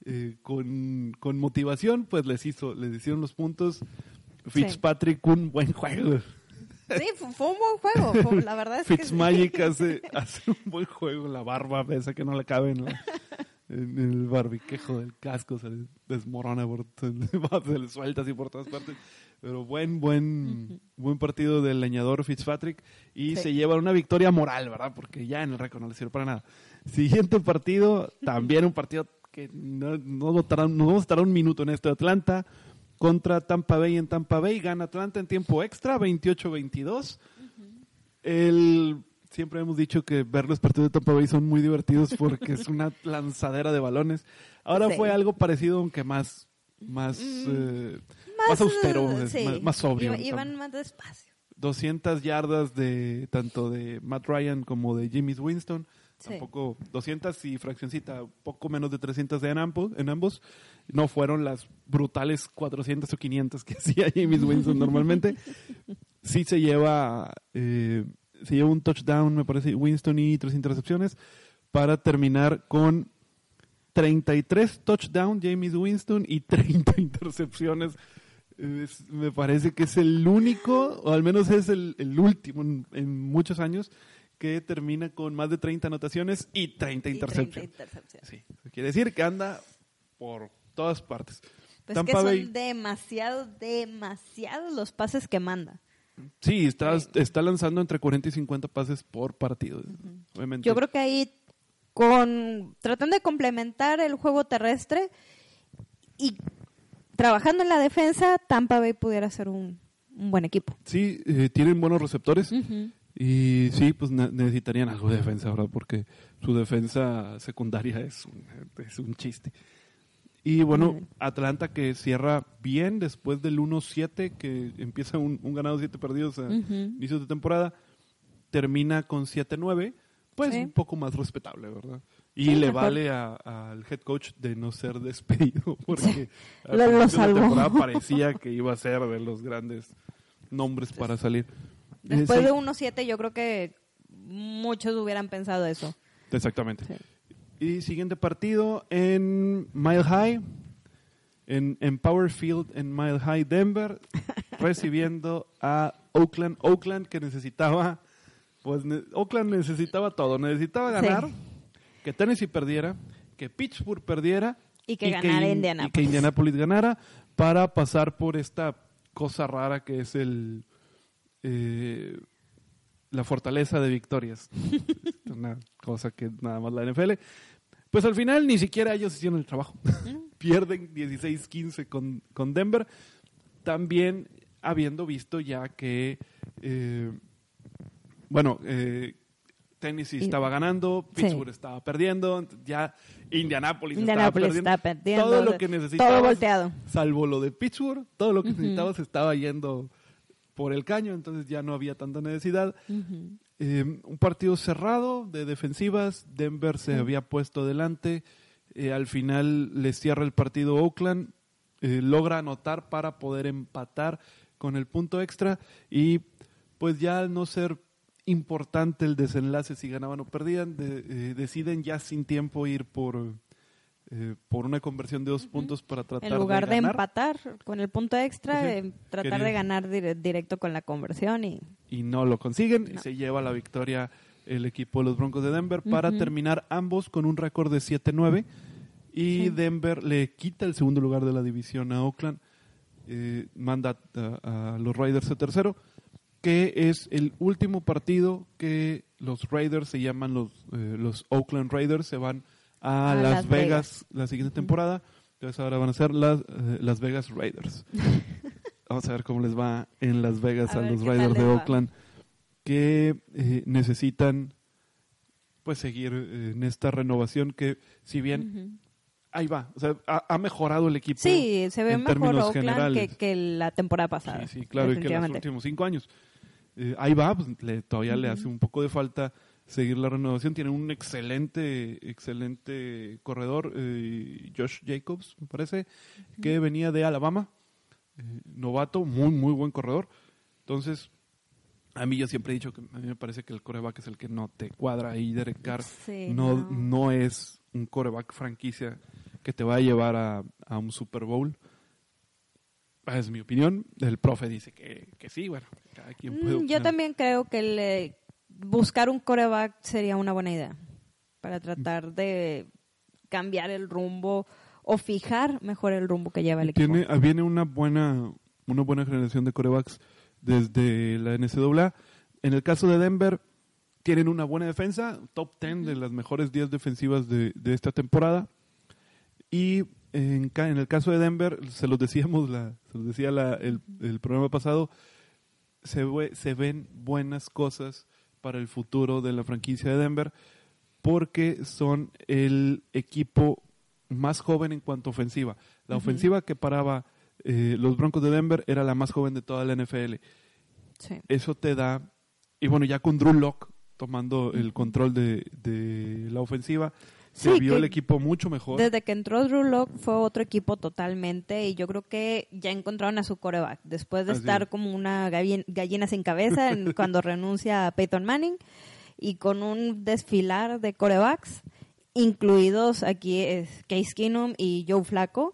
Speaker 1: eh, con, con motivación, pues les hizo, les hicieron los puntos. Fitzpatrick, un buen juego.
Speaker 2: Sí, fue, un buen juego. <laughs> fue- la verdad es que sí.
Speaker 1: Fitzmagic <laughs> hace, hace un buen juego. La barba esa que no le cabe en, la- en el barbiquejo del casco. Se le desmorona, por, <laughs> se, le, suelta así por todas partes. Pero buen, buen, buen partido del leñador Fitzpatrick. Y
Speaker 2: Sí.
Speaker 1: se lleva una victoria moral, ¿verdad? Porque ya en el récord no le sirve para nada. Siguiente partido, también un partido que no, no, no vamos a estar un minuto en este Atlanta contra Tampa Bay en Tampa Bay. Gana Atlanta en tiempo extra, 28-22. El, siempre hemos dicho que ver los partidos de Tampa Bay son muy divertidos porque es una <laughs> lanzadera de balones. Ahora
Speaker 2: Sí.
Speaker 1: fue algo parecido, aunque más, más, eh, más, austero,
Speaker 2: eh, sí.
Speaker 1: más, más sobrio.
Speaker 2: Iba- Iban más despacio.
Speaker 1: 200 yardas de tanto de Matt Ryan como de Jimmy Winston.
Speaker 2: Sí.
Speaker 1: Tampoco 200 y fraccioncita, poco menos de 300 de en ambos, en ambos. No fueron las brutales 400 o 500 que <laughs> hacía Jimmy Winston normalmente. <laughs> Sí se lleva eh, se lleva un touchdown, me parece, Winston y tres intercepciones para terminar con 33 touchdown James Winston y 30 <laughs> intercepciones. Es- me parece que es el único, o al menos es el, el último en, en muchos años, que termina con más de 30 anotaciones y 30
Speaker 2: Y 30
Speaker 1: intercepciones. Sí, quiere decir que anda por todas partes.
Speaker 2: Pues
Speaker 1: Tampa
Speaker 2: que son
Speaker 1: Bay,
Speaker 2: demasiados, demasiados los pases que manda.
Speaker 1: Sí, está, está lanzando entre 40 y 50 pases por partido. Obviamente.
Speaker 2: Yo creo que ahí, con tratando de complementar el juego terrestre y trabajando en la defensa, Tampa Bay pudiera ser un, un buen equipo.
Speaker 1: Sí, eh, tienen buenos receptores. Y sí, pues ne- necesitarían algo de defensa, ¿verdad? Porque su defensa secundaria es un, es un chiste. Y bueno. Atlanta que cierra bien después del 1-7, que empieza un, un ganado, siete perdidos a
Speaker 2: Ujú.
Speaker 1: inicios de temporada, termina con 7-9, pues
Speaker 2: Sí.
Speaker 1: un poco más respetable, ¿verdad? Y
Speaker 2: Sí,
Speaker 1: le vale al head coach de no ser <laughs> despedido, porque al
Speaker 2: Lo-
Speaker 1: la temporada <laughs> parecía que iba a ser de los grandes nombres para salir.
Speaker 2: Después
Speaker 1: Eh, sí,
Speaker 2: de 1-7 yo creo que muchos hubieran pensado eso.
Speaker 1: Exactamente.
Speaker 2: Sí.
Speaker 1: Y siguiente partido en Mile High, en, en Power Field en Mile High, Denver, <laughs> recibiendo a Oakland. Oakland que necesitaba, pues ne- Oakland necesitaba todo. Necesitaba
Speaker 2: Sí.
Speaker 1: ganar, que Tennessee perdiera, que Pittsburgh perdiera
Speaker 2: Y que ganara
Speaker 1: In-
Speaker 2: Indianapolis.
Speaker 1: Y que Indianapolis ganara para pasar por esta cosa rara que es el eh, la fortaleza de victorias. <laughs> Una cosa que nada más la NFL. Pues al final ni siquiera ellos hicieron el trabajo. <laughs> Pierden 16-15 con, con Denver. También habiendo visto ya que, eh, bueno, eh, Tennessee estaba ganando,
Speaker 2: Sí.
Speaker 1: Pittsburgh estaba perdiendo, ya Indianapolis,
Speaker 2: Indianapolis
Speaker 1: estaba
Speaker 2: está perdiendo.
Speaker 1: Todo lo que necesitabas,
Speaker 2: Todo volteado.
Speaker 1: salvo lo de Pittsburgh, todo lo que necesitabas estaba yendo por el caño, entonces ya no había tanta necesidad. Eh, un partido cerrado de defensivas, Denver se había puesto delante, eh, al final le cierra el partido Oakland, eh, logra anotar para poder empatar con el punto extra y pues ya al no ser importante el desenlace si ganaban o perdían, de- deciden ya sin tiempo ir por, eh, por una conversión de dos puntos para tratar
Speaker 2: En lugar de,
Speaker 1: ganar.
Speaker 2: empatar con el punto extra,
Speaker 1: Sí.
Speaker 2: eh, tratar
Speaker 1: Quería-
Speaker 2: de ganar dire- directo con la conversión y
Speaker 1: y no lo consiguen. y. Se lleva la victoria el equipo de los Broncos de Denver para terminar ambos con un récord de 7-9. Y
Speaker 2: Sí.
Speaker 1: Denver le quita el segundo lugar de la división a Oakland. eh, manda a, a los Raiders a tercero, que es el último partido que los Raiders se llaman los, eh, los Oakland Raiders, se van a,
Speaker 2: A
Speaker 1: Las,
Speaker 2: Las
Speaker 1: Vegas,
Speaker 2: Vegas.
Speaker 1: la siguiente temporada. Entonces ahora van a ser las, eh, las Vegas Raiders. <laughs> Vamos a ver cómo les va en Las Vegas
Speaker 2: A
Speaker 1: los Raiders de. Oakland, que eh, necesitan pues seguir eh, en esta renovación que si bien ahí va, o sea, ha, ha mejorado el equipo.
Speaker 2: Sí, se ve
Speaker 1: en
Speaker 2: mejor
Speaker 1: términos
Speaker 2: Oakland que,
Speaker 1: generales.
Speaker 2: que la temporada pasada.
Speaker 1: Sí, sí, claro, y que los últimos cinco años. Eh, ahí va, pues, le- todavía le hace un poco de falta seguir la renovación. Tiene un excelente, excelente corredor, eh, Josh Jacobs, me parece, que venía de Alabama, eh, novato, muy, muy buen corredor. Entonces, a mí yo siempre he dicho que a mí me parece que el coreback es el que no te cuadra ahí, Derek Carr.
Speaker 2: Sí,
Speaker 1: no,
Speaker 2: no.
Speaker 1: no es un coreback franquicia que te va a llevar a, a un Super Bowl. Es mi opinión. El profe dice que, que sí, bueno, cada quien puede
Speaker 2: Mm, yo también creo que le- buscar un coreback sería una buena idea para tratar de cambiar el rumbo o fijar mejor el rumbo que lleva el equipo.
Speaker 1: Tiene, ah, viene una buena, una buena generación de corebacks desde la NCAA. En el caso de Denver, tienen una buena defensa, top 10 de las mejores 10 defensivas de, de esta temporada. Y en, en el caso de Denver, se los decíamos, la, se los decía la- el, el programa pasado, se, ve- se ven buenas cosas para el futuro de la franquicia de Denver porque son el equipo más joven en cuanto a ofensiva. La ofensiva que paraba eh, los Broncos de Denver era la más joven de toda la NFL.
Speaker 2: Sí.
Speaker 1: Eso te da, y bueno, ya con Drew Lock tomando el control de, de la ofensiva, se
Speaker 2: Sí,
Speaker 1: vio el equipo mucho mejor.
Speaker 2: Desde que entró Drew Lock fue otro equipo totalmente y yo creo que ya encontraron a su coreback después de
Speaker 1: Así
Speaker 2: estar
Speaker 1: es.
Speaker 2: como una gallin- gallina sin cabeza en- <laughs> cuando renuncia a Peyton Manning y con un desfilar de corebacks incluidos aquí es Case Keenum y Joe Flaco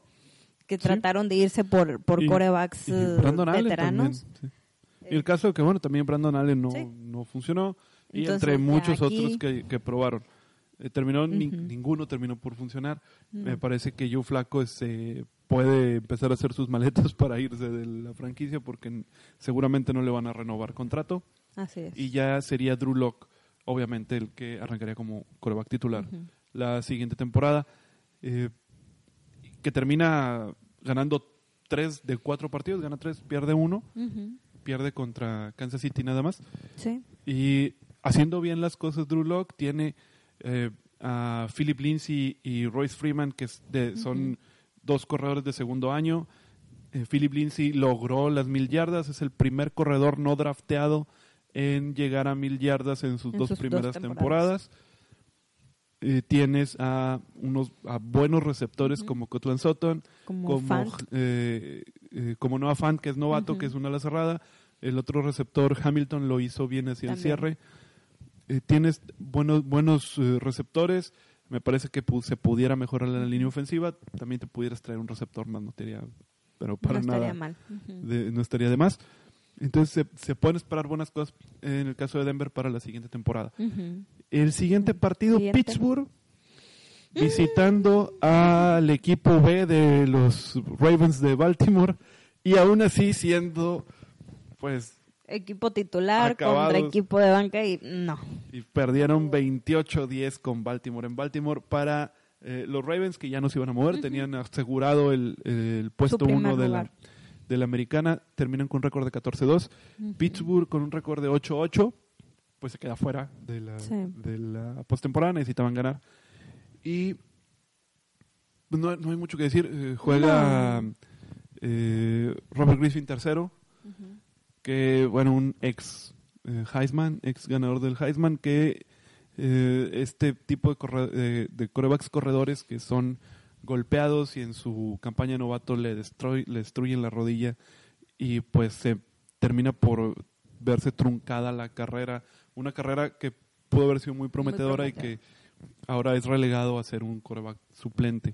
Speaker 2: que
Speaker 1: Sí.
Speaker 2: trataron de irse por, por
Speaker 1: Y-
Speaker 2: corebacks
Speaker 1: y
Speaker 2: eh, veteranos.
Speaker 1: también, sí. Y el caso que, bueno, también Brandon Allen no, no funcionó. Y
Speaker 2: Entonces,
Speaker 1: entre muchos
Speaker 2: aquí-
Speaker 1: otros que, que probaron. Eh, terminó, ni- ninguno terminó por funcionar. Me
Speaker 2: No.
Speaker 1: parece que Joe Flaco se puede empezar a hacer sus maletas <laughs> para irse de la franquicia porque seguramente no le van a renovar contrato.
Speaker 2: Así es.
Speaker 1: Y ya sería Drew Lock, obviamente, el que arrancaría como coreback titular la siguiente temporada. eh, que termina ganando tres de cuatro partidos, gana tres, pierde uno, pierde contra Kansas City nada más.
Speaker 2: Sí.
Speaker 1: Y haciendo bien las cosas, Drew Lock tiene eh, a Philip Lindsay y Royce Freeman, que de- son dos corredores de segundo año. Eh, Philip Lindsay logró las mil yardas, es el primer corredor no drafteado en llegar a mil yardas en sus
Speaker 2: En
Speaker 1: dos
Speaker 2: sus dos
Speaker 1: primeras
Speaker 2: temporadas.
Speaker 1: temporadas. Eh, tienes a unos a buenos receptores como Cotland Sutton,
Speaker 2: Como,
Speaker 1: como,
Speaker 2: Fant.
Speaker 1: eh, eh, como Noah Fant, que es novato, que es una ala cerrada. El otro receptor, Hamilton, lo hizo bien hacia el cierre. Eh, tienes buenos, buenos eh, receptores. Me parece que pu- se pudiera mejorar la línea ofensiva. También te pudieras traer un receptor más, no estaría, pero para
Speaker 2: no
Speaker 1: nada
Speaker 2: estaría mal.
Speaker 1: De- no estaría de más. Entonces se, se pueden esperar buenas cosas en el caso de Denver para la siguiente temporada. El siguiente partido,
Speaker 2: Siguiente.
Speaker 1: Pittsburgh, visitando al equipo B de los Ravens de Baltimore y aún así siendo, pues,
Speaker 2: Equipo titular
Speaker 1: Acabados.
Speaker 2: contra equipo de banca y no.
Speaker 1: y perdieron 28-10 con Baltimore en Baltimore para eh, los Ravens que ya no se iban a mover, tenían asegurado el, el puesto
Speaker 2: primer
Speaker 1: uno de la, de la americana, terminan con un récord de 14-2. Pittsburgh con un récord de 8-8, pues se queda fuera de la,
Speaker 2: Sí.
Speaker 1: de la postemporada, necesitaban ganar. Y pues, no, no hay mucho que decir, eh, juega eh, Robert Griffin tercero, que bueno, un ex eh, Heisman, ex ganador del Heisman, que eh, este tipo de, corre- de, de corebacks corredores que son golpeados y en su campaña novato le, destroy- le destruyen la rodilla y pues se termina por verse truncada la carrera, una carrera que pudo haber sido muy prometedora y que ahora es relegado a ser un coreback suplente.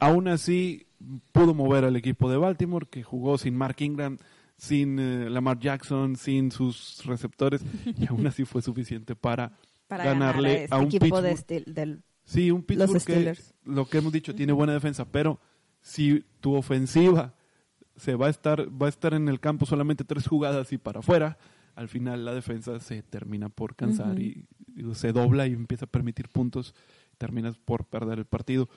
Speaker 1: Aún así, pudo mover al equipo de Baltimore, que jugó sin Mark Ingram, sin eh, Lamar Jackson, sin sus receptores, y aún así fue suficiente para,
Speaker 2: Para
Speaker 1: ganarle
Speaker 2: ganar a,
Speaker 1: a,
Speaker 2: este
Speaker 1: un
Speaker 2: equipo de
Speaker 1: Pittsburgh.
Speaker 2: Steel- del
Speaker 1: Sí, un Pittsburgh que,
Speaker 2: Steelers.
Speaker 1: lo que hemos dicho, tiene buena defensa, pero si tu ofensiva se va a estar va a estar en el campo solamente tres jugadas y para afuera, al final la defensa se termina por cansar
Speaker 2: Ujú.
Speaker 1: y, y se dobla y empieza a permitir puntos, terminas por perder el partido.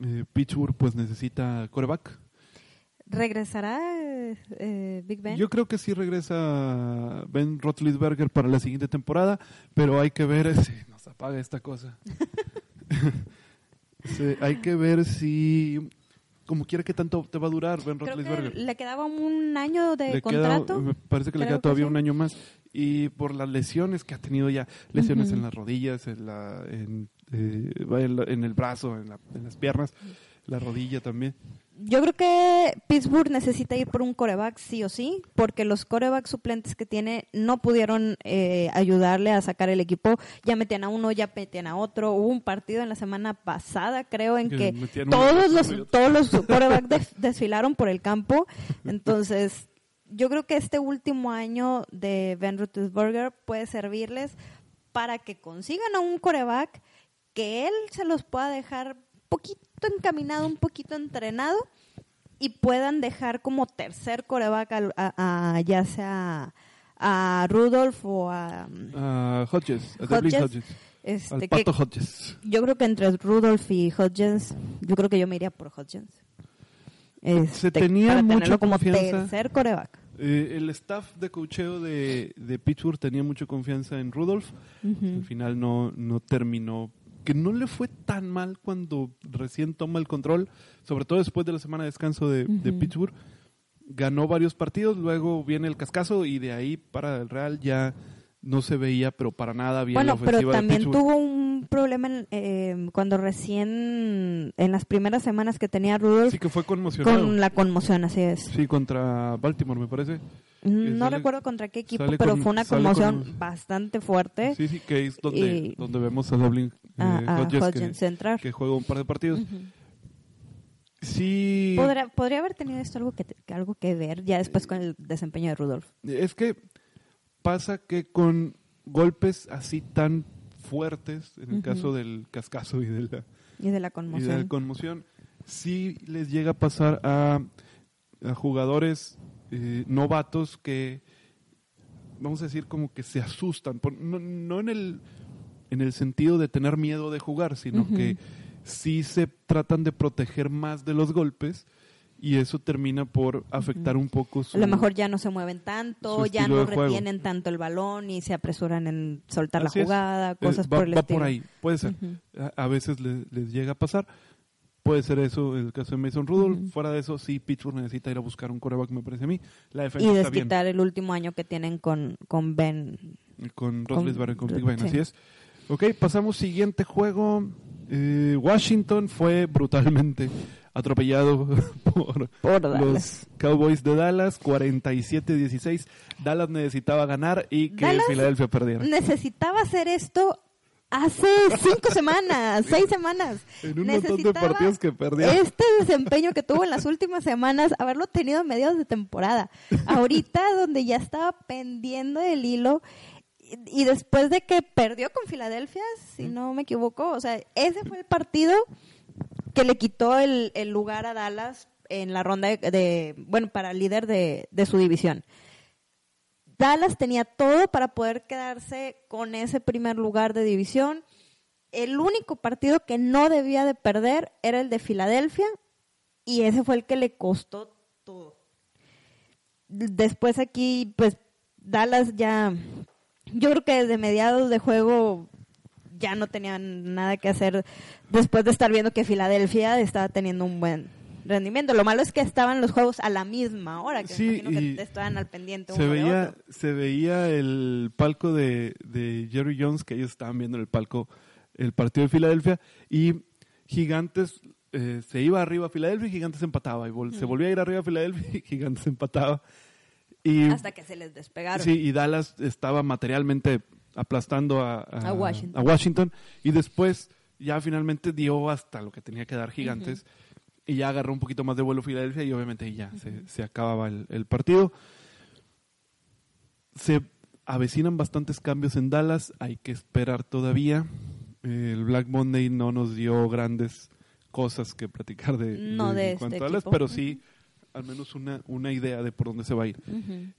Speaker 1: Eh, Pittsburgh pues necesita coreback.
Speaker 2: ¿Regresará eh, Big Ben?
Speaker 1: Yo creo que sí regresa Ben Roethlisberger para la siguiente temporada, pero hay que ver si <laughs> nos apaga esta cosa. <laughs> Sí, hay que ver si, como quiera que tanto te va a durar Ben
Speaker 2: Creo que
Speaker 1: Roethlisberger.
Speaker 2: le quedaba un año de
Speaker 1: Le queda-
Speaker 2: contrato.
Speaker 1: me parece que le queda
Speaker 2: que
Speaker 1: todavía
Speaker 2: sí.
Speaker 1: un año más. Y por las lesiones que ha tenido ya, lesiones
Speaker 2: Ujú.
Speaker 1: en las rodillas, en, la, en, eh, en el brazo, en, la- en las piernas, la rodilla también.
Speaker 2: Yo creo que Pittsburgh necesita ir por un coreback sí o sí, porque los corebacks suplentes que tiene no pudieron eh, ayudarle a sacar el equipo. Ya metían a uno, ya metían a otro. Hubo un partido en la semana pasada, creo, en
Speaker 1: Que
Speaker 2: todos los, <laughs> todos los corebacks des- desfilaron por el campo. Entonces, yo creo que este último año de Ben Roethlisberger puede servirles para que consigan a un coreback que él se los pueda dejar poquito encaminado, un poquito entrenado y puedan dejar como tercer coreback a, a- ya sea a Rudolph o a
Speaker 1: A Hodges,
Speaker 2: Hodges,
Speaker 1: Hodges.
Speaker 2: este,
Speaker 1: Al
Speaker 2: que
Speaker 1: Pato Hodges.
Speaker 2: yo creo que entre Rudolph y Hodgins, yo creo que yo me iría por Hodgins. Este,
Speaker 1: tenía
Speaker 2: para
Speaker 1: mucha
Speaker 2: como
Speaker 1: confianza.
Speaker 2: tercer coreback.
Speaker 1: Eh, el staff de cocheo de, de Pittsburgh tenía mucha confianza en Rudolph. Al final no, no terminó. Que no le fue tan mal cuando recién toma el control, sobre todo después de la semana de descanso de. Pittsburgh. Ganó varios partidos, luego viene el cascazo y de ahí para el Real ya no se veía, pero para nada bien la
Speaker 2: Bueno,
Speaker 1: ofensiva de
Speaker 2: también tuvo un problema en, eh, cuando recién, en las primeras semanas que tenía Rudolph,
Speaker 1: Sí que fue conmocionado.
Speaker 2: con la conmoción, así es.
Speaker 1: Sí, contra Baltimore, me parece.
Speaker 2: No
Speaker 1: sale-
Speaker 2: recuerdo contra qué equipo, pero
Speaker 1: con-
Speaker 2: fue una conmoción
Speaker 1: con-
Speaker 2: bastante fuerte.
Speaker 1: Sí, sí, que es donde,
Speaker 2: Y-
Speaker 1: donde vemos a Dublin eh,
Speaker 2: a, a
Speaker 1: Hodges, que-
Speaker 2: entrar.
Speaker 1: que juega un par de partidos. Sí,
Speaker 2: Podría, podría haber tenido esto algo que, algo que ver ya después con el desempeño de Rudolph.
Speaker 1: es que pasa que con golpes así tan fuertes, en el caso del cascazo y de la,
Speaker 2: Y de la
Speaker 1: y de
Speaker 2: conmoción.
Speaker 1: la conmoción, sí les llega a pasar a, a jugadores eh, novatos que, vamos a decir, como que se asustan, por- no, no en, el, en el sentido de tener miedo de jugar, sino que sí se tratan de proteger más de los golpes y eso termina por afectar un poco su...
Speaker 2: a lo mejor ya no se mueven tanto, ya no retienen tanto el balón y se apresuran en soltar
Speaker 1: Así
Speaker 2: la
Speaker 1: es.
Speaker 2: jugada,
Speaker 1: Eh,
Speaker 2: cosas
Speaker 1: va,
Speaker 2: por el
Speaker 1: va
Speaker 2: estilo.
Speaker 1: por ahí, puede ser. A, a veces le- les llega a pasar. Puede ser eso el caso de Mason Rudolph. Fuera de eso, sí, Pittsburgh necesita ir a buscar un coreback, me parece a mí. La defensa
Speaker 2: Y
Speaker 1: bien.
Speaker 2: desquitar el último año que tienen con, con Ben.
Speaker 1: Con Roethlisberger, con
Speaker 2: con-
Speaker 1: Big Ben,
Speaker 2: sí.
Speaker 1: así es. Ok, pasamos siguiente juego. Eh, Washington fue brutalmente atropellado <laughs> por
Speaker 2: Por
Speaker 1: los. Cowboys de Dallas, 47-16. Dallas necesitaba ganar y que
Speaker 2: Dallas
Speaker 1: Filadelfia perdiera.
Speaker 2: Necesitaba hacer esto hace cinco semanas, <laughs> seis semanas.
Speaker 1: En un montón de partidos que perdió.
Speaker 2: Este desempeño que tuvo en las últimas semanas, haberlo tenido a mediados de temporada. Ahorita, donde ya estaba pendiendo el hilo, y, y después de que perdió con Filadelfia, si no me equivoco, o sea, ese fue el partido que le quitó el, el lugar a Dallas en la ronda de, bueno, para líder de, de su división. Dallas tenía todo para poder quedarse con ese primer lugar de división. El único partido que no debía de perder era el de Filadelfia y ese fue el que le costó todo. Después aquí, pues Dallas ya, yo creo que desde mediados de juego ya no tenían nada que hacer después de estar viendo que Filadelfia estaba teniendo un buen rendimiento. Lo malo es que estaban los juegos a la misma hora, que
Speaker 1: Sí,
Speaker 2: que estaban al pendiente
Speaker 1: se
Speaker 2: uno de
Speaker 1: veía,
Speaker 2: otro.
Speaker 1: se veía el palco de, de Jerry Jones, que ellos estaban viendo en el palco el partido de Filadelfia, y Gigantes eh, se iba arriba a Filadelfia y Gigantes empataba, y vol- se volvía a ir arriba a Filadelfia y Gigantes empataba. Y,
Speaker 2: Hasta que se les despegaron.
Speaker 1: sí, y Dallas estaba materialmente aplastando a,
Speaker 2: A Washington.
Speaker 1: a Washington, y después ya finalmente dio hasta lo que tenía que dar Gigantes. Y ya agarró un poquito más de vuelo Filadelfia y obviamente ya se, se acababa el, el partido se avecinan bastantes cambios en Dallas, hay que esperar todavía. El Black Monday no nos dio grandes cosas que platicar de,
Speaker 2: No de este
Speaker 1: cuanto a Dallas, pero sí al menos una, una idea de por dónde se va a ir.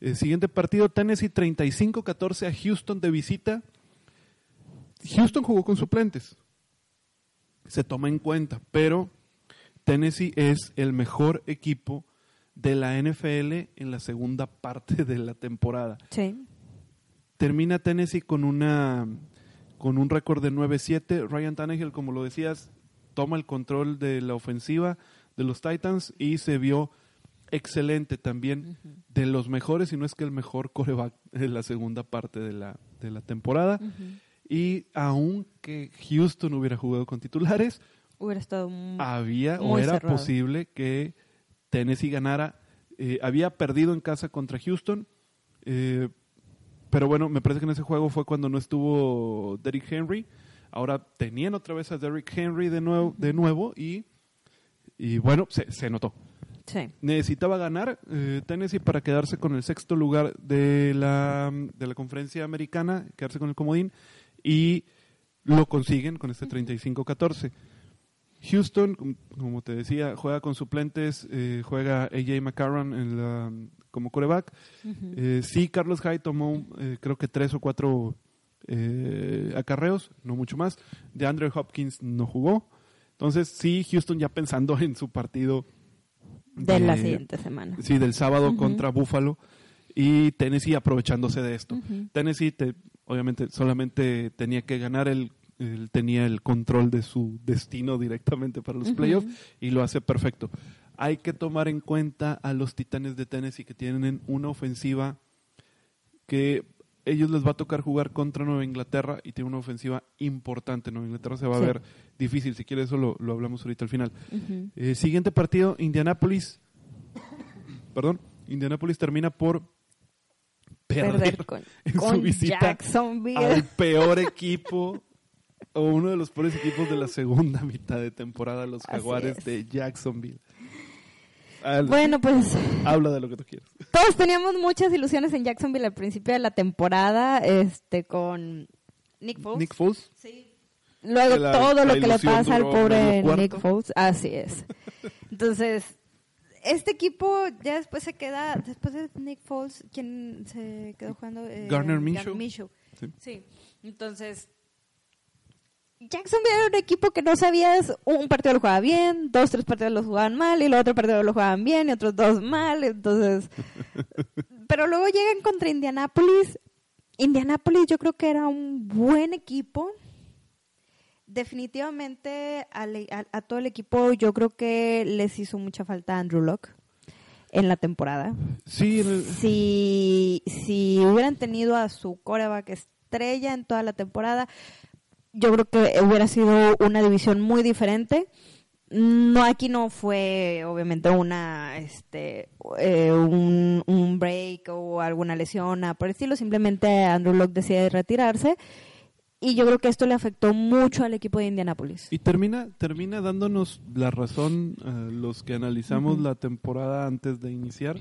Speaker 1: El siguiente partido, Tennessee 35-14 a Houston de visita. Houston jugó con suplentes. Se toma en cuenta, pero Tennessee es el mejor equipo de la NFL en la segunda parte de la temporada.
Speaker 2: Sí.
Speaker 1: Termina Tennessee con una con un récord de 9-7. Ryan Tannehill, como lo decías, toma el control de la ofensiva de los Titans y se vio excelente también, de los mejores, y no es que el mejor coreback en la segunda parte de la, de la temporada. Y aunque Houston hubiera jugado con titulares,
Speaker 2: Hubiera estado mu-
Speaker 1: había o
Speaker 2: muy
Speaker 1: era
Speaker 2: cerrado.
Speaker 1: posible que Tennessee ganara. Eh, había perdido en casa contra Houston, eh, pero bueno, me parece que en ese juego fue cuando no estuvo Derrick Henry. Ahora tenían otra vez a Derrick Henry de nuevo, de nuevo y, y bueno, se, se notó.
Speaker 2: Sí.
Speaker 1: Necesitaba ganar eh, Tennessee para quedarse con el sexto lugar de la, de la conferencia americana, quedarse con el comodín, y lo consiguen con este 35-14. Houston, com- como te decía, juega con suplentes, eh, juega AJ McCarron en la- como coreback. Eh, sí, Carlos Hyde tomó eh, creo que tres o cuatro acarreos, no mucho más. De Andrew Hopkins no jugó. Entonces, sí, Houston ya pensando <laughs> en su partido
Speaker 2: De la
Speaker 1: de-
Speaker 2: siguiente semana.
Speaker 1: Sí, del sábado contra Buffalo y Tennessee aprovechándose de esto. Tennessee te- obviamente solamente tenía que ganar el él tenía el control de su destino directamente para los playoffs y lo hace perfecto. Hay que tomar en cuenta a los Titanes de Tennessee que tienen una ofensiva que ellos les va a tocar jugar contra Nueva Inglaterra y tiene una ofensiva importante. Nueva Inglaterra se va
Speaker 2: Sí.
Speaker 1: a ver difícil. Si quieres, eso lo, lo hablamos ahorita al final. Eh, siguiente partido, Indianapolis. Perdón, Indianapolis termina por perder,
Speaker 2: Perder con, <laughs>
Speaker 1: en
Speaker 2: con
Speaker 1: su visita
Speaker 2: Jacksonville.
Speaker 1: al <laughs> peor equipo o uno de los peores equipos de la segunda <laughs> mitad de temporada, los Jaguares
Speaker 2: es.
Speaker 1: de Jacksonville. Al-
Speaker 2: Bueno, pues
Speaker 1: Habla de lo que tú quieras.
Speaker 2: todos teníamos muchas ilusiones en Jacksonville al principio de la temporada, este, con Nick Foles.
Speaker 1: Nick Foles.
Speaker 2: Sí. Luego
Speaker 1: la-
Speaker 2: todo lo que le pasa al pobre. Nick Foles, así es. <laughs> Entonces, este equipo ya después se queda, después de Nick Foles, ¿quién se quedó jugando? Eh,
Speaker 1: Gardner
Speaker 2: Gar-
Speaker 1: Minshew. Sí.
Speaker 2: Sí. Entonces, Jacksonville era un equipo que no sabías, un partido lo jugaba bien, dos, tres partidos lo jugaban mal, y el otro partido lo jugaban bien, y otros dos mal, entonces... <laughs> pero luego llegan contra Indianapolis. Indianapolis yo creo que era un buen equipo. Definitivamente a, a todo el equipo yo creo que les hizo mucha falta Andrew Locke en la temporada.
Speaker 1: Sí, el-
Speaker 2: Si, si hubieran tenido a su coreback estrella en toda la temporada, yo creo que hubiera sido una división muy diferente. No, aquí no fue obviamente una, este, eh, un, un break o alguna lesión nada por el estilo. Simplemente Andrew Locke decide retirarse y yo creo que esto le afectó mucho al equipo de Indianapolis.
Speaker 1: Y termina, termina dándonos la razón a los que analizamos la temporada antes de iniciar.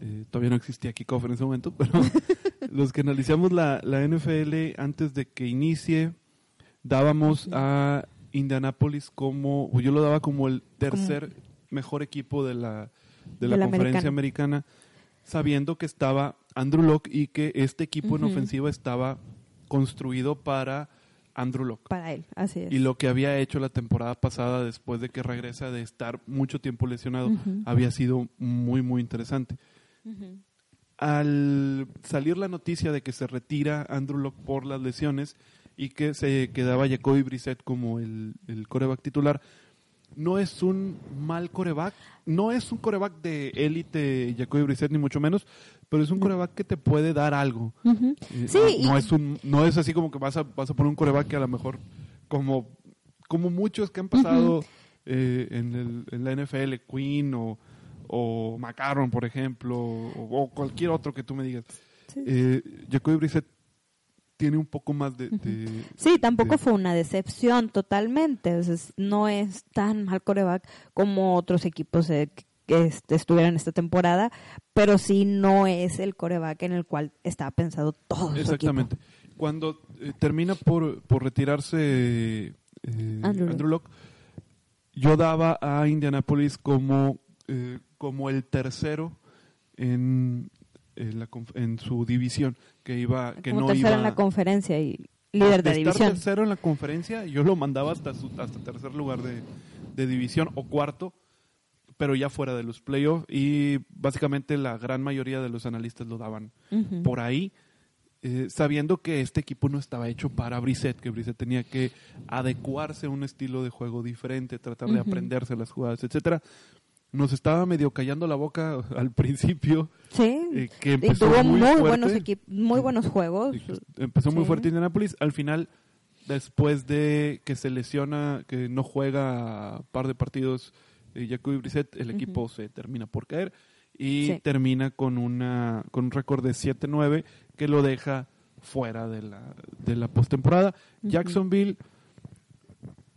Speaker 1: Eh, todavía no existía Kickoff en ese momento, pero <laughs> los que analizamos la, la NFL antes de que inicie, dábamos a Indianapolis como, yo lo daba como el tercer mejor equipo de la, de la
Speaker 2: De la
Speaker 1: conferencia
Speaker 2: americana.
Speaker 1: americana, sabiendo que estaba Andrew Locke y que este equipo en ofensiva estaba construido para Andrew Locke.
Speaker 2: Para él, así es.
Speaker 1: Y lo que había hecho la temporada pasada después de que regresa de estar mucho tiempo lesionado había sido muy, muy interesante. Al salir la noticia de que se retira Andrew Locke por las lesiones y que se quedaba Jacoby Brissett como el, el coreback titular, no es un mal coreback, no es un coreback de élite Jacoby Brissett ni mucho menos, pero es un coreback que te puede dar algo.
Speaker 2: Ujú.
Speaker 1: Eh,
Speaker 2: Sí,
Speaker 1: no, es un no es así como que vas a vas a poner un coreback que a lo mejor como como muchos que han pasado eh, en, el, en la NFL Queen o, o McCarron por ejemplo o, o cualquier otro que tú me digas
Speaker 2: Sí.
Speaker 1: eh, Jacoby Brissett tiene un poco más de, de-
Speaker 2: Sí, tampoco
Speaker 1: de-
Speaker 2: fue una decepción totalmente. o sea, no es tan mal coreback como otros equipos eh, que este, estuvieran esta temporada, pero sí no es el coreback en el cual estaba pensado todo su
Speaker 1: exactamente cuando eh, termina por, por retirarse eh,
Speaker 2: Andrew
Speaker 1: Andrew.
Speaker 2: Luck
Speaker 1: yo daba a Indianapolis como eh, como el tercero en, en, la conf- en su división que iba que
Speaker 2: Como
Speaker 1: no
Speaker 2: tercero
Speaker 1: iba
Speaker 2: en la conferencia y líder de división.
Speaker 1: tercero en la conferencia yo lo mandaba hasta su, hasta tercer lugar de, de división o cuarto pero ya fuera de los playoffs y básicamente la gran mayoría de los analistas lo daban por ahí, eh, sabiendo que este equipo no estaba hecho para Brissett, que Brissett tenía que adecuarse a un estilo de juego diferente, tratar de aprenderse las jugadas, etcétera. Nos estaba medio callando la boca <laughs> al principio,
Speaker 2: Sí.
Speaker 1: eh, que
Speaker 2: y
Speaker 1: empezó
Speaker 2: tuvo
Speaker 1: muy,
Speaker 2: muy,
Speaker 1: fuerte.
Speaker 2: buenos muy buenos juegos.
Speaker 1: Sí, Empezó muy fuerte Indianapolis. Al final, después de que se lesiona, que no juega un par de partidos eh, Jacoby Brissett, el equipo se termina por caer y
Speaker 2: Sí.
Speaker 1: termina con una con un récord de 7-9 que lo deja fuera de la, de la postemporada. Jacksonville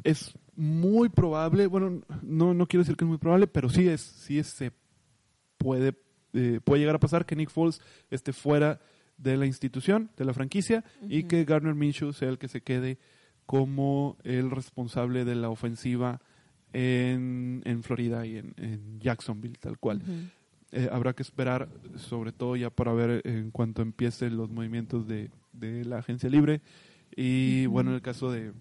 Speaker 1: es muy probable, bueno, no, no quiero decir que es muy probable, pero sí es, sí es, se puede, eh, puede llegar a pasar que Nick Foles esté fuera de la institución, de la franquicia, y que Gardner Minshew sea el que se quede como el responsable de la ofensiva en, en Florida y en, en Jacksonville, tal cual. Eh, habrá que esperar, sobre todo ya para ver en cuanto empiecen los movimientos de, de la agencia libre. Y bueno, en el caso de,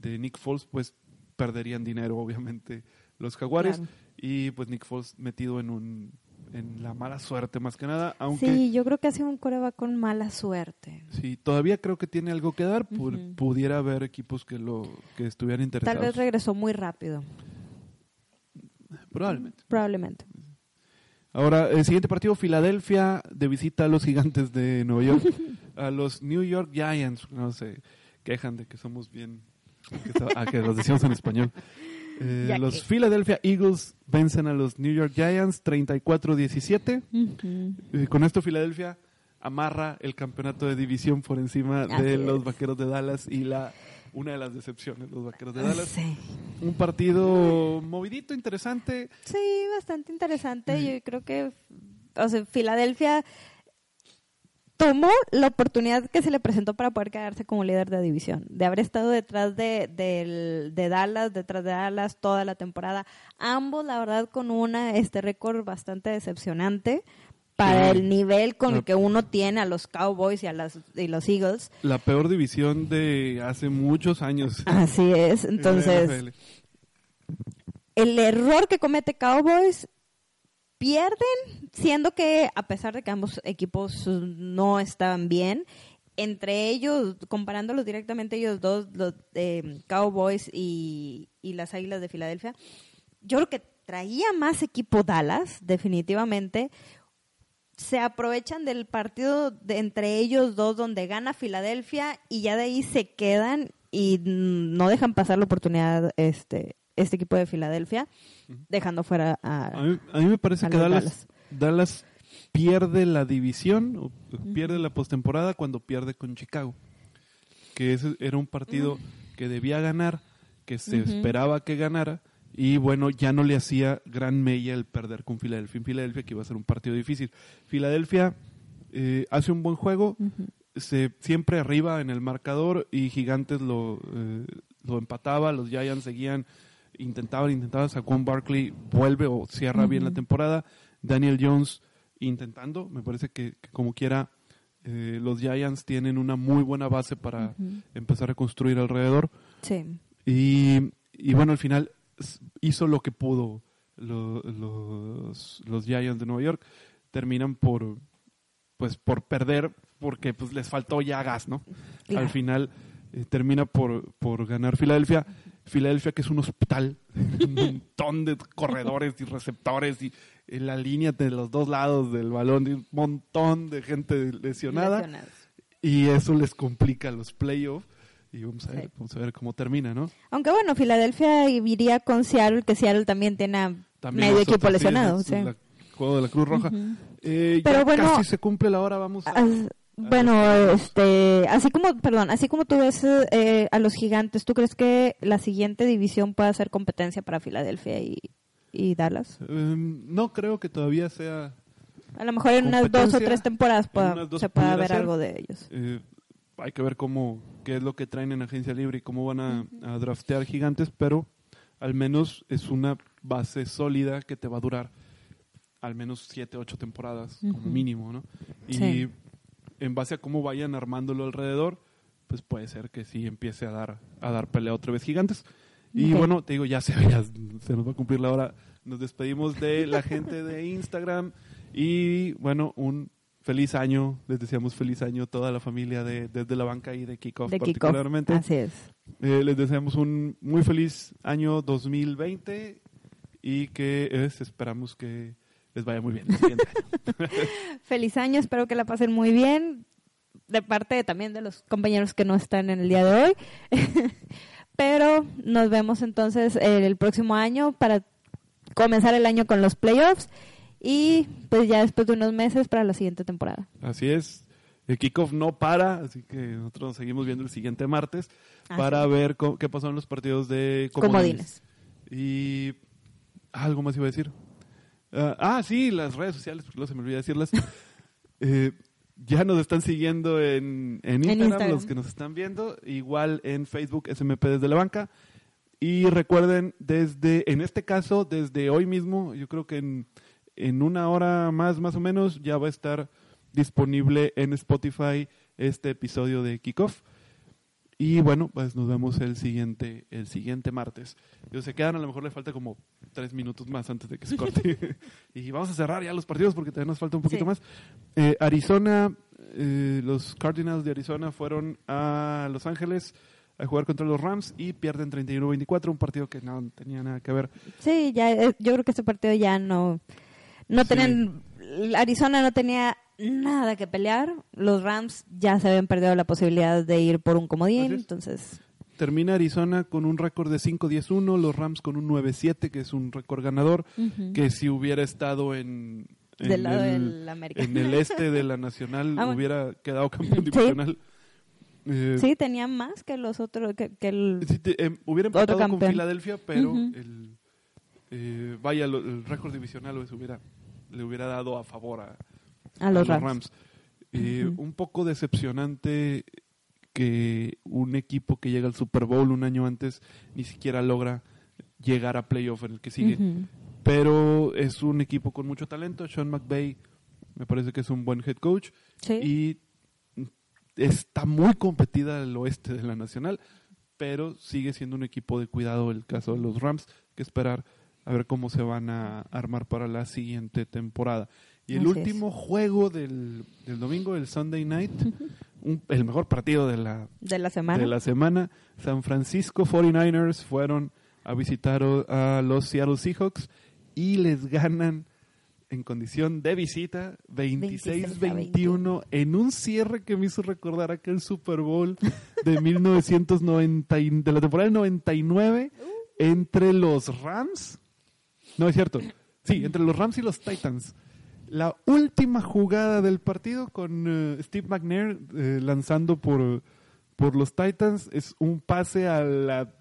Speaker 1: de Nick Foles, pues perderían dinero, obviamente, los Jaguares.
Speaker 2: Claro.
Speaker 1: Y pues Nick Foles metido en un en la mala suerte más que nada, aunque
Speaker 2: Sí, yo creo que ha sido un coreback con mala suerte.
Speaker 1: sí, todavía creo que tiene algo que dar, pudiera haber equipos que lo que estuvieran interesados.
Speaker 2: Tal vez regresó muy rápido,
Speaker 1: Probablemente.
Speaker 2: probablemente.
Speaker 1: Ahora, el siguiente partido, Filadelfia, de visita a los gigantes de Nueva York, <laughs> a los New York Giants. No se quejan de que somos bien. Que so- a que los decimos en español. <laughs> Eh, los
Speaker 2: que.
Speaker 1: Philadelphia Eagles vencen a los New York Giants 34-17.
Speaker 2: Ujú.
Speaker 1: Eh, con esto, Filadelfia amarra el campeonato de división por encima
Speaker 2: Así
Speaker 1: de
Speaker 2: es.
Speaker 1: los vaqueros de Dallas y la una de las decepciones, los vaqueros de Dallas.
Speaker 2: Sí.
Speaker 1: Un partido movidito, interesante.
Speaker 2: Sí, bastante interesante. Yo creo que, o sea, Filadelfia tomó la oportunidad que se le presentó para poder quedarse como líder de división, de haber estado detrás de, Dallas, detrás de Dallas toda la temporada. Ambos, la verdad, con una este récord bastante decepcionante para el nivel con el que uno tiene a los Cowboys y a las, y los Eagles.
Speaker 1: La peor división de hace muchos años.
Speaker 2: Así es. <laughs> Entonces, el error que comete Cowboys pierden, siendo que a pesar de que ambos equipos no estaban bien, entre ellos, comparándolos directamente ellos dos, los eh, Cowboys y, y las Águilas de Filadelfia, yo creo que traía más equipo Dallas, definitivamente. Se aprovechan del partido de entre ellos dos donde gana Filadelfia y ya de ahí se quedan y no dejan pasar la oportunidad este este equipo de Filadelfia, dejando fuera a,
Speaker 1: A mí, a mí me parece que Dallas, Dallas pierde la división, o pierde la postemporada cuando pierde con Chicago. Que ese era un partido que debía ganar, que se esperaba que ganara, y bueno, ya no le hacía gran mella el perder con Filadelfia. En Filadelfia, que iba a ser un partido difícil. Filadelfia eh, hace un buen juego, se siempre arriba en el marcador y Gigantes lo, eh, lo empataba, los Giants seguían, intentaban, intentaban, Saquon Barkley vuelve o cierra bien la temporada, Daniel Jones intentando, me parece que, que como quiera eh, los Giants tienen una muy buena base para empezar a construir alrededor
Speaker 2: Sí.
Speaker 1: y, y bueno, al final hizo lo que pudo lo- los, los Giants de Nueva York. Terminan por pues por perder porque pues les faltó ya gas, ¿no?
Speaker 2: Claro.
Speaker 1: Al final eh, termina por, por ganar Filadelfia. Filadelfia que es un hospital, <laughs> un montón de corredores y receptores y en la línea de los dos lados del balón y un montón de gente lesionada
Speaker 2: Lesionados.
Speaker 1: y eso les complica los playoffs y vamos a ver,
Speaker 2: Sí.
Speaker 1: vamos a ver cómo termina, ¿no?
Speaker 2: Aunque bueno, Filadelfia iría con Seattle, que Seattle también tiene a
Speaker 1: También
Speaker 2: medio equipo lesionado.
Speaker 1: es
Speaker 2: sí.
Speaker 1: el juego de la Cruz Roja. Eh,
Speaker 2: Pero
Speaker 1: ya
Speaker 2: bueno,
Speaker 1: casi se cumple la hora, vamos a...
Speaker 2: Bueno, este, así como, perdón, así como tú ves eh, a los gigantes, ¿tú crees que la siguiente división pueda ser competencia para Filadelfia y, y Dallas?
Speaker 1: Em, no creo que todavía sea...
Speaker 2: A lo mejor en unas dos o tres temporadas pueda- se pueda ver
Speaker 1: ser.
Speaker 2: algo de ellos.
Speaker 1: eh, hay que ver cómo qué es lo que traen en agencia libre y cómo van a, a draftear gigantes, pero al menos es una base sólida que te va a durar al menos siete, ocho temporadas como mínimo, ¿no? Y
Speaker 2: Sí.
Speaker 1: En base a cómo vayan armándolo alrededor, pues puede ser que sí empiece a dar a dar pelea otra vez gigantes. Y bueno, te digo, ya se, <laughs> ya se nos va a cumplir la hora. Nos despedimos de la gente de Instagram y bueno, un feliz año. Les deseamos feliz año a toda la familia de Desde la Banca y de Kickoff
Speaker 2: De
Speaker 1: particularmente.
Speaker 2: Así es.
Speaker 1: Eh, les deseamos un muy feliz año 2020 y que es, esperamos que les vaya muy bien. <laughs>
Speaker 2: Feliz año, espero que la pasen muy bien. De parte también de los compañeros que no están en el día de hoy. <laughs> Pero nos vemos entonces el próximo año para comenzar el año con los playoffs y pues ya después de unos meses para la siguiente temporada.
Speaker 1: Así es. El kickoff no para, así que nosotros nos seguimos viendo el siguiente martes
Speaker 2: Así
Speaker 1: para
Speaker 2: es.
Speaker 1: ver qué pasó en los partidos de comodines.
Speaker 2: Comodines.
Speaker 1: Y algo más iba a decir. Ah, ah, sí, las redes sociales, porque luego se me olvida decirlas. <laughs> Eh, ya nos están siguiendo en, en Instagram,
Speaker 2: Instagram.
Speaker 1: los que nos están viendo. Igual en Facebook, SMP desde la banca. Y recuerden, desde, en este caso, desde hoy mismo, yo creo que en, en una hora más, más o menos, ya va a estar disponible en Spotify este episodio de Kickoff. Y bueno, pues nos vemos el siguiente, el siguiente martes. Yo se quedan, a lo mejor le falta como tres minutos más antes de que se corte. <laughs> <laughs> y vamos a cerrar ya los partidos porque todavía nos falta un poquito
Speaker 2: Sí.
Speaker 1: más. Eh, Arizona, eh, los Cardinals de Arizona fueron a Los Ángeles a jugar contra los Rams y pierden 31-24, un partido que no tenía nada que ver.
Speaker 2: Sí, ya eh, yo creo que este partido ya no no
Speaker 1: Sí.
Speaker 2: tenían Arizona no tenía nada que pelear. Los Rams ya se habían perdido la posibilidad de ir por un comodín,
Speaker 1: es.
Speaker 2: entonces
Speaker 1: Termina Arizona con un récord de 5-10-1, los Rams con un 9-7, que es un récord ganador, que si hubiera estado en, en
Speaker 2: del lado
Speaker 1: el,
Speaker 2: del América.
Speaker 1: en el este de la Nacional <laughs>
Speaker 2: Ah, bueno.
Speaker 1: hubiera quedado campeón <laughs>
Speaker 2: Sí.
Speaker 1: divisional. Eh,
Speaker 2: Sí, tenía más que los otros que, que el
Speaker 1: sí, te- em, hubiera
Speaker 2: Otro
Speaker 1: empatado con. Filadelfia, pero el, eh, vaya, lo- el récord divisional pues, hubiera, le hubiera dado a favor a,
Speaker 2: a los Rams.
Speaker 1: Eh. Un poco decepcionante que un equipo que llega al Super Bowl un año antes ni siquiera logra llegar a playoff en el que sigue. Pero es un equipo con mucho talento. Sean McVay me parece que es un buen head coach
Speaker 2: Sí.
Speaker 1: y está muy competida el oeste de la Nacional, pero sigue siendo un equipo de cuidado el caso de los Rams, que esperar a ver cómo se van a armar para la siguiente temporada. Y el
Speaker 2: Así es.
Speaker 1: último juego del, del domingo, el Sunday Night, <laughs> un- el mejor partido de la,
Speaker 2: de la semana.
Speaker 1: de la semana, San Francisco 49ers fueron a visitar a los Seattle Seahawks y les ganan en condición de visita 26-21 en un cierre que me hizo recordar aquel Super Bowl de 1990 y- de la temporada del 99 entre los Rams. No es cierto. Sí, entre los Rams y los Titans. La última jugada del partido con eh, Steve McNair eh, lanzando por, por los Titans. Es un pase a la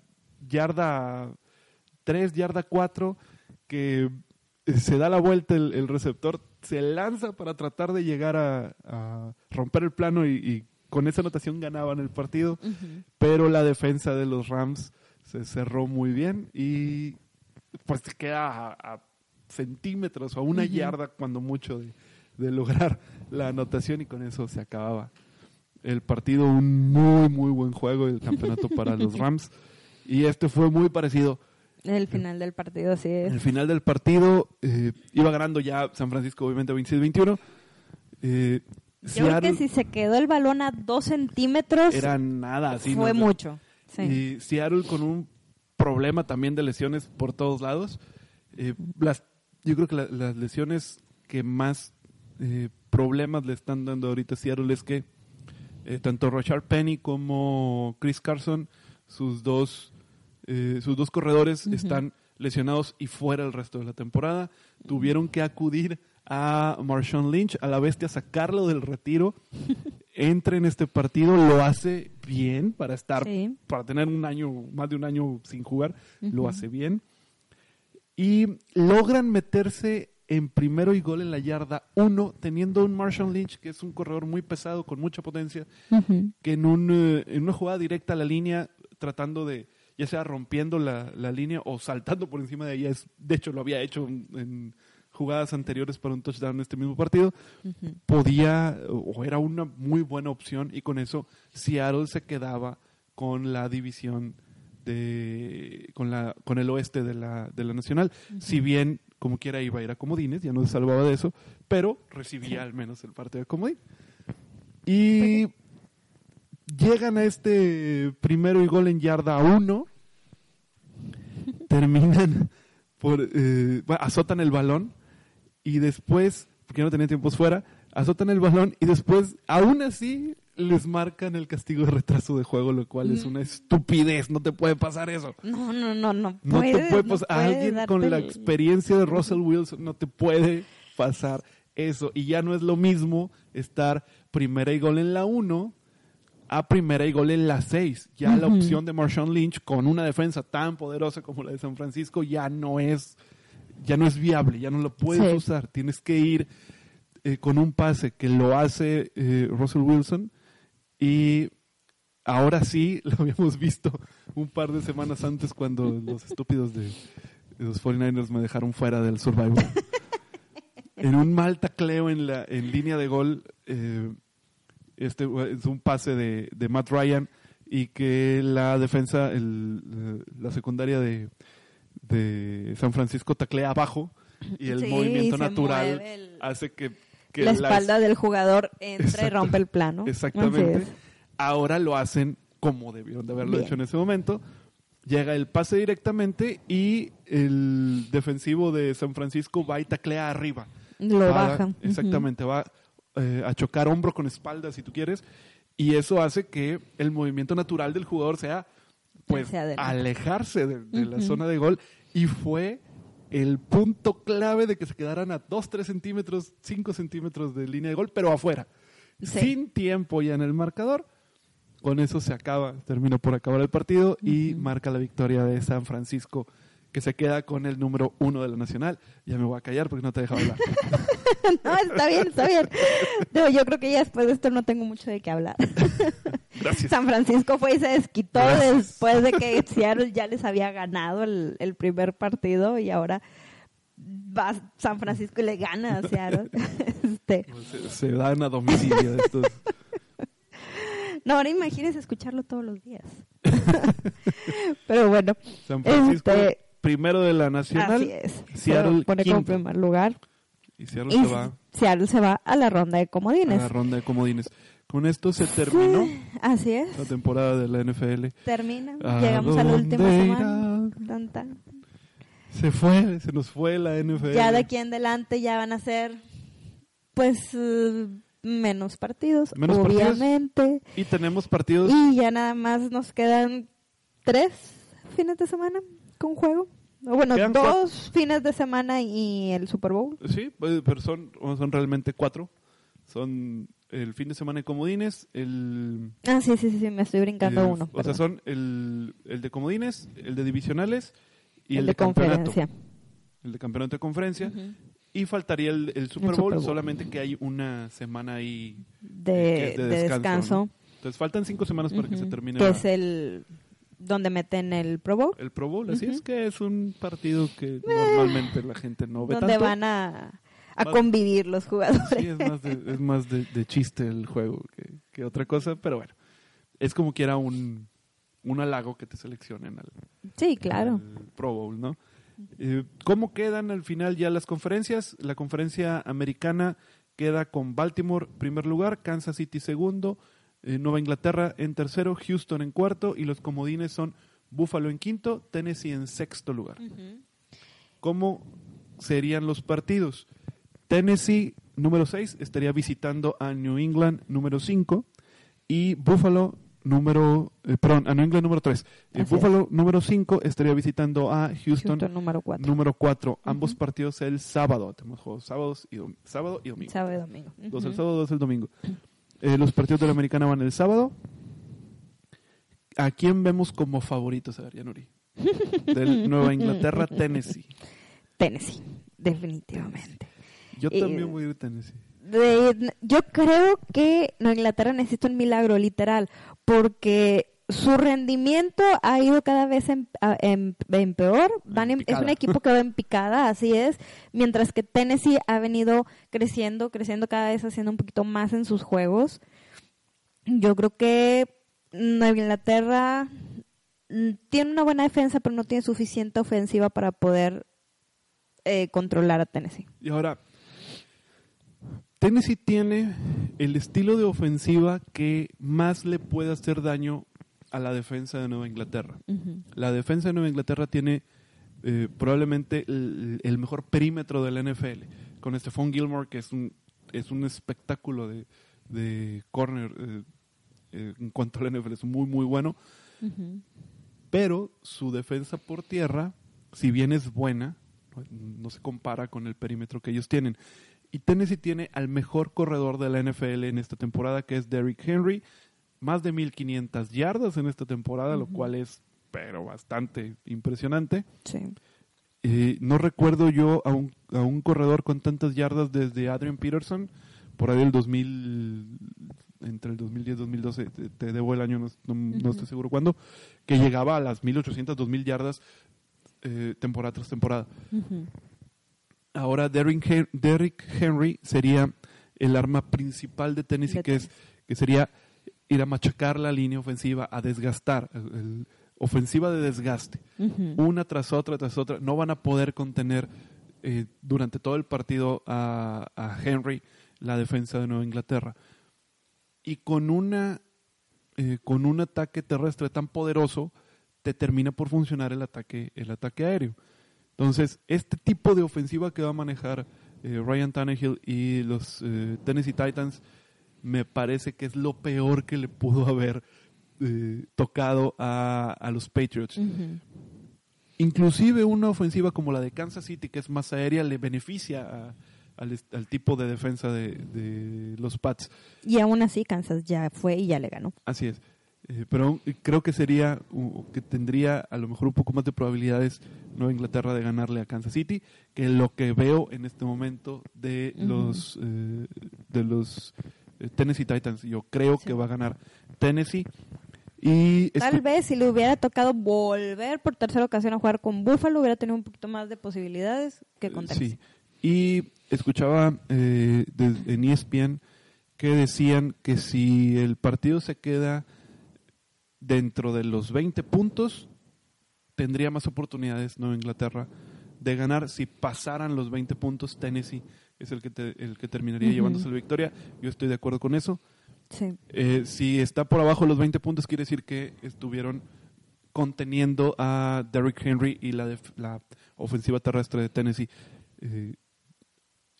Speaker 1: yarda 3, yarda 4, que eh, se da la vuelta el, el receptor, se lanza para tratar de llegar a, a romper el plano y, y con esa anotación ganaban el partido, pero la defensa de los Rams se cerró muy bien y pues queda a, a centímetros o a una yarda cuando mucho de, de lograr la anotación y con eso se acababa el partido. Un muy, muy buen juego el campeonato para los <laughs> Rams. Y este fue muy parecido.
Speaker 2: El final del partido, sí. Es.
Speaker 1: el final del partido eh, iba ganando ya San Francisco, obviamente 26-21. Eh,
Speaker 2: Yo creo que si se quedó el balón a dos centímetros,
Speaker 1: era nada
Speaker 2: fue
Speaker 1: ¿no?
Speaker 2: mucho. Sí.
Speaker 1: Y Seattle con un problema también de lesiones por todos lados. Eh, las, yo creo que la- las lesiones que más eh, problemas le están dando ahorita a Seattle es que eh, tanto Rashard Penny como Chris Carson, sus dos, eh, sus dos corredores están lesionados y fuera el resto de la temporada. Tuvieron que acudir a Marshawn Lynch, a la bestia, sacarlo del retiro. <laughs> Entra en este partido, lo hace bien para estar,
Speaker 2: Sí.
Speaker 1: para tener un año, más de un año sin jugar, lo hace bien. Y logran meterse en primero y gol en la yarda uno, teniendo un Marshawn Lynch, que es un corredor muy pesado, con mucha potencia, que en, un, eh, en una jugada directa a la línea, tratando de, ya sea rompiendo la, la línea o saltando por encima de ella, es, de hecho lo había hecho en, jugadas anteriores para un touchdown en este mismo partido, podía o era una muy buena opción y con eso Seattle se quedaba con la división de con la con el oeste de la, de la nacional. Si bien como quiera iba a ir a comodines, ya no se salvaba de eso, pero recibía al menos el partido de comodín. Y llegan a este primero y gol en yarda uno, terminan por eh, azotan el balón y después, porque no tenía tiempos fuera, azotan el balón y después, aún así, les marcan el castigo de retraso de juego, lo cual es una estupidez. No te puede pasar eso.
Speaker 2: No, no, no, no.
Speaker 1: No te puede
Speaker 2: no
Speaker 1: pasar.
Speaker 2: Puedes
Speaker 1: alguien con la experiencia de Russell Wilson no te puede pasar eso. Y ya no es lo mismo estar primera y gol en la 1 a primera y gol en la 6. Ya la opción de Marshawn Lynch con una defensa tan poderosa como la de San Francisco ya no es ya no es viable, ya no lo puedes
Speaker 2: Sí.
Speaker 1: usar. Tienes que ir eh, con un pase que lo hace eh, Russell Wilson y ahora sí <laughs> lo habíamos visto un par de semanas antes cuando los estúpidos de, de los 49ers me dejaron fuera del Survivor. <laughs> en un mal tacleo en la en línea de gol, eh, este es un pase de, de Matt Ryan y que la defensa, el, eh, la secundaria de, de San Francisco taclea abajo y el
Speaker 2: Sí,
Speaker 1: movimiento natural
Speaker 2: el-
Speaker 1: hace que, que
Speaker 2: la espalda del jugador entra y rompe el plano.
Speaker 1: Exactamente. Ahora lo hacen como debieron de haberlo
Speaker 2: Bien.
Speaker 1: hecho en ese momento. Llega el pase directamente y el defensivo de San Francisco va y taclea arriba.
Speaker 2: Lo
Speaker 1: Va-
Speaker 2: bajan.
Speaker 1: Exactamente, va eh, a chocar hombro con espalda si tú quieres. Y eso hace que el movimiento natural del jugador sea pues alejarse de, de la zona de gol. Y fue el punto clave de que se quedaran a 2, 3 centímetros, 5 centímetros de línea de gol, pero afuera.
Speaker 2: Sí.
Speaker 1: Sin tiempo ya en el marcador. Con eso se acaba, termina por acabar el partido y marca la victoria de San Francisco, que se queda con el número uno de la nacional. Ya me voy a callar porque no te he dejado hablar. <laughs>
Speaker 2: No, está bien, está bien. No, yo creo que ya después de esto no tengo mucho de qué hablar. <laughs>
Speaker 1: Gracias.
Speaker 2: San Francisco fue y se desquitó
Speaker 1: Gracias.
Speaker 2: después de que Seattle ya les había ganado el, el primer partido y ahora va San Francisco y le gana a Seattle. <laughs> Este,
Speaker 1: Se, se dan a domicilio estos.
Speaker 2: no, ahora imagínense escucharlo todos los días. Pero bueno,
Speaker 1: San Francisco,
Speaker 2: Este-
Speaker 1: primero de la nacional.
Speaker 2: así es.
Speaker 1: Seattle,
Speaker 2: Se pone como
Speaker 1: quinto.
Speaker 2: primer lugar.
Speaker 1: Y Seattle
Speaker 2: Y
Speaker 1: se va
Speaker 2: Seattle se va a la ronda de
Speaker 1: a
Speaker 2: comodines.
Speaker 1: la ronda de comodines. Con esto se terminó
Speaker 2: Así es.
Speaker 1: la temporada de la NFL.
Speaker 2: Termina.
Speaker 1: ¿A
Speaker 2: Llegamos a la última semana. Tan, tan.
Speaker 1: Se fue, se nos fue la NFL.
Speaker 2: Ya de aquí en adelante ya van a ser, pues, eh, menos partidos,
Speaker 1: Menos partidos.
Speaker 2: obviamente.
Speaker 1: Y tenemos partidos.
Speaker 2: Y ya nada más nos quedan tres fines de semana con juego. O bueno,
Speaker 1: Quedan
Speaker 2: dos fines de semana y el Super Bowl.
Speaker 1: Sí, pues, pero son, son realmente cuatro. Son el fin de semana de comodines, el...
Speaker 2: Ah, sí, sí, sí, sí, me estoy brincando
Speaker 1: el-
Speaker 2: uno.
Speaker 1: O sea,
Speaker 2: perdón.
Speaker 1: son el, el de comodines, el de divisionales y el,
Speaker 2: el
Speaker 1: de,
Speaker 2: de
Speaker 1: campeonato.
Speaker 2: conferencia.
Speaker 1: El de campeonato de conferencia.
Speaker 2: Ujú.
Speaker 1: Y faltaría el, el Super,
Speaker 2: Super
Speaker 1: Bowl,
Speaker 2: Bowl.
Speaker 1: solamente que hay una semana ahí
Speaker 2: De,
Speaker 1: eh, que es
Speaker 2: de
Speaker 1: de
Speaker 2: descanso.
Speaker 1: descanso, ¿no? Entonces faltan cinco semanas para que se termine
Speaker 2: Que
Speaker 1: la-
Speaker 2: es el donde meten el Pro Bowl.
Speaker 1: el Pro Bowl. Así es que es un partido que normalmente la gente no ve
Speaker 2: donde
Speaker 1: tanto.
Speaker 2: van a, a
Speaker 1: Más-
Speaker 2: convivir los jugadores.
Speaker 1: Sí, es más de, es más de, de chiste el juego que, que otra cosa, pero bueno, es como quiera un, un halago que te seleccionen al,
Speaker 2: Sí, claro.
Speaker 1: al Pro Bowl, ¿no? Eh, ¿Cómo quedan al final ya las conferencias? La conferencia americana queda con Baltimore primer lugar, Kansas City segundo, eh, Nueva Inglaterra en tercero, Houston en cuarto y los comodines son Buffalo en quinto, Tennessee en sexto lugar. ¿Cómo serían los partidos? Tennessee, número 6, estaría visitando a New England, número 5, y Buffalo, número, eh, perdón, a New England, número 3.
Speaker 2: Así es.
Speaker 1: Buffalo, número 5, estaría visitando a Houston,
Speaker 2: Houston número 4.
Speaker 1: número 4. Ambos partidos el sábado. Tenemos juegos sábados y sábado y domingo.
Speaker 2: Sábado y domingo.
Speaker 1: Dos el sábado, dos el domingo. Eh, los partidos de la americana van el sábado. ¿A quién vemos como favoritos? A ver, Yanuri. Del Nueva Inglaterra, Tennessee.
Speaker 2: Tennessee, definitivamente.
Speaker 1: Yo
Speaker 2: Eh,
Speaker 1: también voy a ir a Tennessee.
Speaker 2: De- yo creo que Nueva Inglaterra necesita un milagro, literal, porque su rendimiento ha ido cada vez en, a- en- en peor. Van en- es un equipo que va en picada, <laughs> así es. Mientras que Tennessee ha venido creciendo, creciendo cada vez, haciendo un poquito más en sus juegos. Yo creo que Nueva Inglaterra mm, tiene una buena defensa, pero no tiene suficiente ofensiva para poder eh, controlar a Tennessee.
Speaker 1: Y ahora, Tennessee tiene el estilo de ofensiva que más le puede hacer daño a la defensa de Nueva Inglaterra. La defensa de Nueva Inglaterra tiene eh, probablemente el, el mejor perímetro de la NFL, con Stephon Gilmore, que es un, es un espectáculo de, de corner eh, eh, en cuanto a la NFL, es muy, muy bueno. Pero su defensa por tierra, si bien es buena, no, no se compara con el perímetro que ellos tienen. Y Tennessee tiene al mejor corredor de la NFL en esta temporada, que es Derrick Henry, más de 1500 yardas en esta temporada, lo cual es pero bastante impresionante.
Speaker 2: Sí.
Speaker 1: Eh, no recuerdo yo a un, a un corredor con tantas yardas desde Adrian Peterson, por ahí el 2000, entre el 2010 y 2012, te, te debo el año, no, no- estoy seguro cuándo, que llegaba a las 1800, 2000 yardas eh, temporada tras temporada. Ahora Derrick Henry sería el arma principal de Tennessee,
Speaker 2: De
Speaker 1: que, es, que sería ir a machacar la línea ofensiva, a desgastar, el- ofensiva de desgaste una tras otra, tras otra. No van a poder contener eh, durante todo el partido a, a Henry, la defensa de Nueva Inglaterra. Y con una eh, con un ataque terrestre tan poderoso, te termina por funcionar el ataque, el ataque aéreo. Entonces, este tipo de ofensiva que va a manejar eh, Ryan Tannehill y los Tennessee Titans, me parece que es lo peor que le pudo haber eh, tocado a, a los Patriots. Inclusive una ofensiva como la de Kansas City, que es más aérea, le beneficia a- al, tipo de defensa de, de los Pats.
Speaker 2: Y aún así, Kansas ya fue y ya le ganó.
Speaker 1: Así es. Eh, pero aún creo que sería, uh, que tendría a lo mejor un poco más de probabilidades Nueva Inglaterra de ganarle a Kansas City que lo que veo en este momento de los, eh, de los eh, Tennessee Titans. Yo creo
Speaker 2: Sí.
Speaker 1: que va a ganar Tennessee. Y
Speaker 2: Tal vez si le hubiera tocado volver por tercera ocasión a jugar con Buffalo, hubiera tenido un poquito más de posibilidades que con Tennessee.
Speaker 1: Sí. Y escuchaba eh, de- en ESPN que decían que si el partido se queda dentro de los 20 puntos, tendría más oportunidades Nueva Inglaterra de ganar. Si pasaran los 20 puntos, Tennessee es el que, te- el que terminaría llevándose la victoria. Yo estoy de acuerdo con eso.
Speaker 2: Sí.
Speaker 1: Eh, si está por abajo los 20 puntos, quiere decir que estuvieron conteniendo a Derrick Henry y la, def- la ofensiva terrestre de Tennessee. Eh,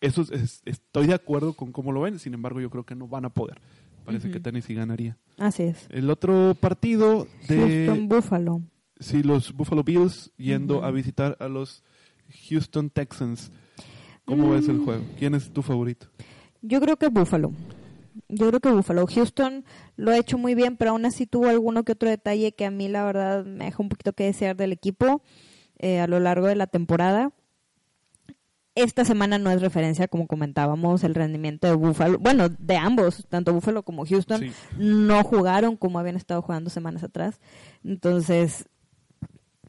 Speaker 1: eso es- es- estoy de acuerdo con cómo lo ven, sin embargo, yo creo que no van a poder. Parece que Tennessee ganaría.
Speaker 2: Así es.
Speaker 1: El otro partido de
Speaker 2: Houston Buffalo.
Speaker 1: sí, los Buffalo Bills yendo a visitar a los Houston Texans. ¿Cómo ves el
Speaker 2: Mm.
Speaker 1: juego? ¿Quién es tu favorito?
Speaker 2: Yo creo que Buffalo. Yo creo que Buffalo. Houston lo ha hecho muy bien, pero aún así tuvo alguno que otro detalle que a mí la verdad me deja un poquito que desear del equipo eh, a lo largo de la temporada. Esta semana no es referencia, como comentábamos, el rendimiento de Buffalo. Bueno, de ambos, tanto Buffalo como Houston,
Speaker 1: Sí.
Speaker 2: no jugaron como habían estado jugando semanas atrás. Entonces,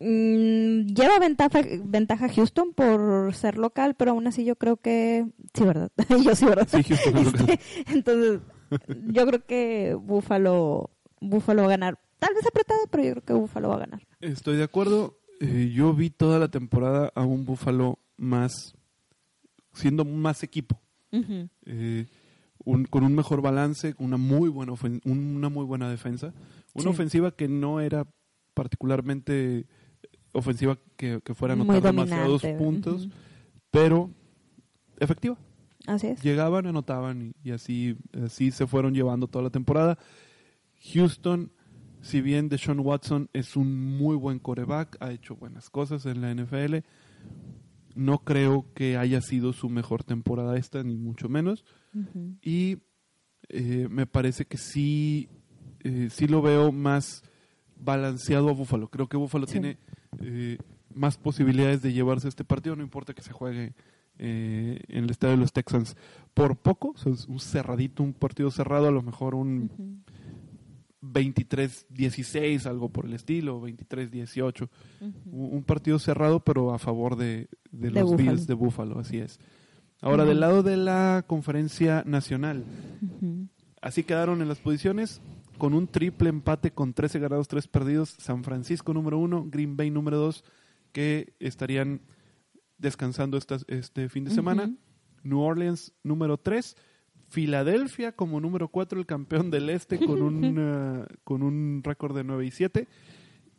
Speaker 2: mm, lleva ventaja, ventaja Houston por ser local, pero aún así yo creo que... Sí, ¿verdad? <laughs> yo sí, ¿verdad?
Speaker 1: Sí, Houston es local.
Speaker 2: Este, entonces, yo creo que Buffalo, Buffalo va a ganar. Tal vez apretado, pero yo creo que Buffalo va a ganar.
Speaker 1: Estoy de acuerdo. Eh, yo vi toda la temporada a un Buffalo más, siendo más equipo, eh, un- con un mejor balance, una muy buena ofen- una muy buena defensa, una
Speaker 2: Sí.
Speaker 1: ofensiva que no era particularmente ofensiva que, que fuera a anotar demasiados puntos, pero efectiva.
Speaker 2: Así es.
Speaker 1: Llegaban, anotaban y, y así, así se fueron llevando toda la temporada. Houston, si bien Deshaun Watson es un muy buen coreback, ha hecho buenas cosas en la NFL, no creo que haya sido su mejor temporada esta, ni mucho menos. Y eh, me parece que sí, eh, sí lo veo más balanceado a Buffalo. Creo que Buffalo
Speaker 2: Sí.
Speaker 1: tiene eh, más posibilidades de llevarse este partido, no importa que se juegue eh, en el estadio de los Texans por poco, o sea, es un cerradito, un partido cerrado, a lo mejor un
Speaker 2: Ujú.
Speaker 1: 23-16, algo por el estilo, 23-18.
Speaker 2: Ujú.
Speaker 1: Un un partido cerrado, pero a favor de, de
Speaker 2: De
Speaker 1: los
Speaker 2: Buffalo.
Speaker 1: Bills de Buffalo, así es. Ahora, del lado de la conferencia nacional, así quedaron en las posiciones. Con un triple empate con 13 ganados, 3 perdidos. San Francisco número 1, Green Bay número 2, que estarían descansando estas- este fin de semana.
Speaker 2: Ujú.
Speaker 1: New Orleans número 3. Filadelfia como número 4, el campeón del este con un, <laughs> con un récord de 9 y 7.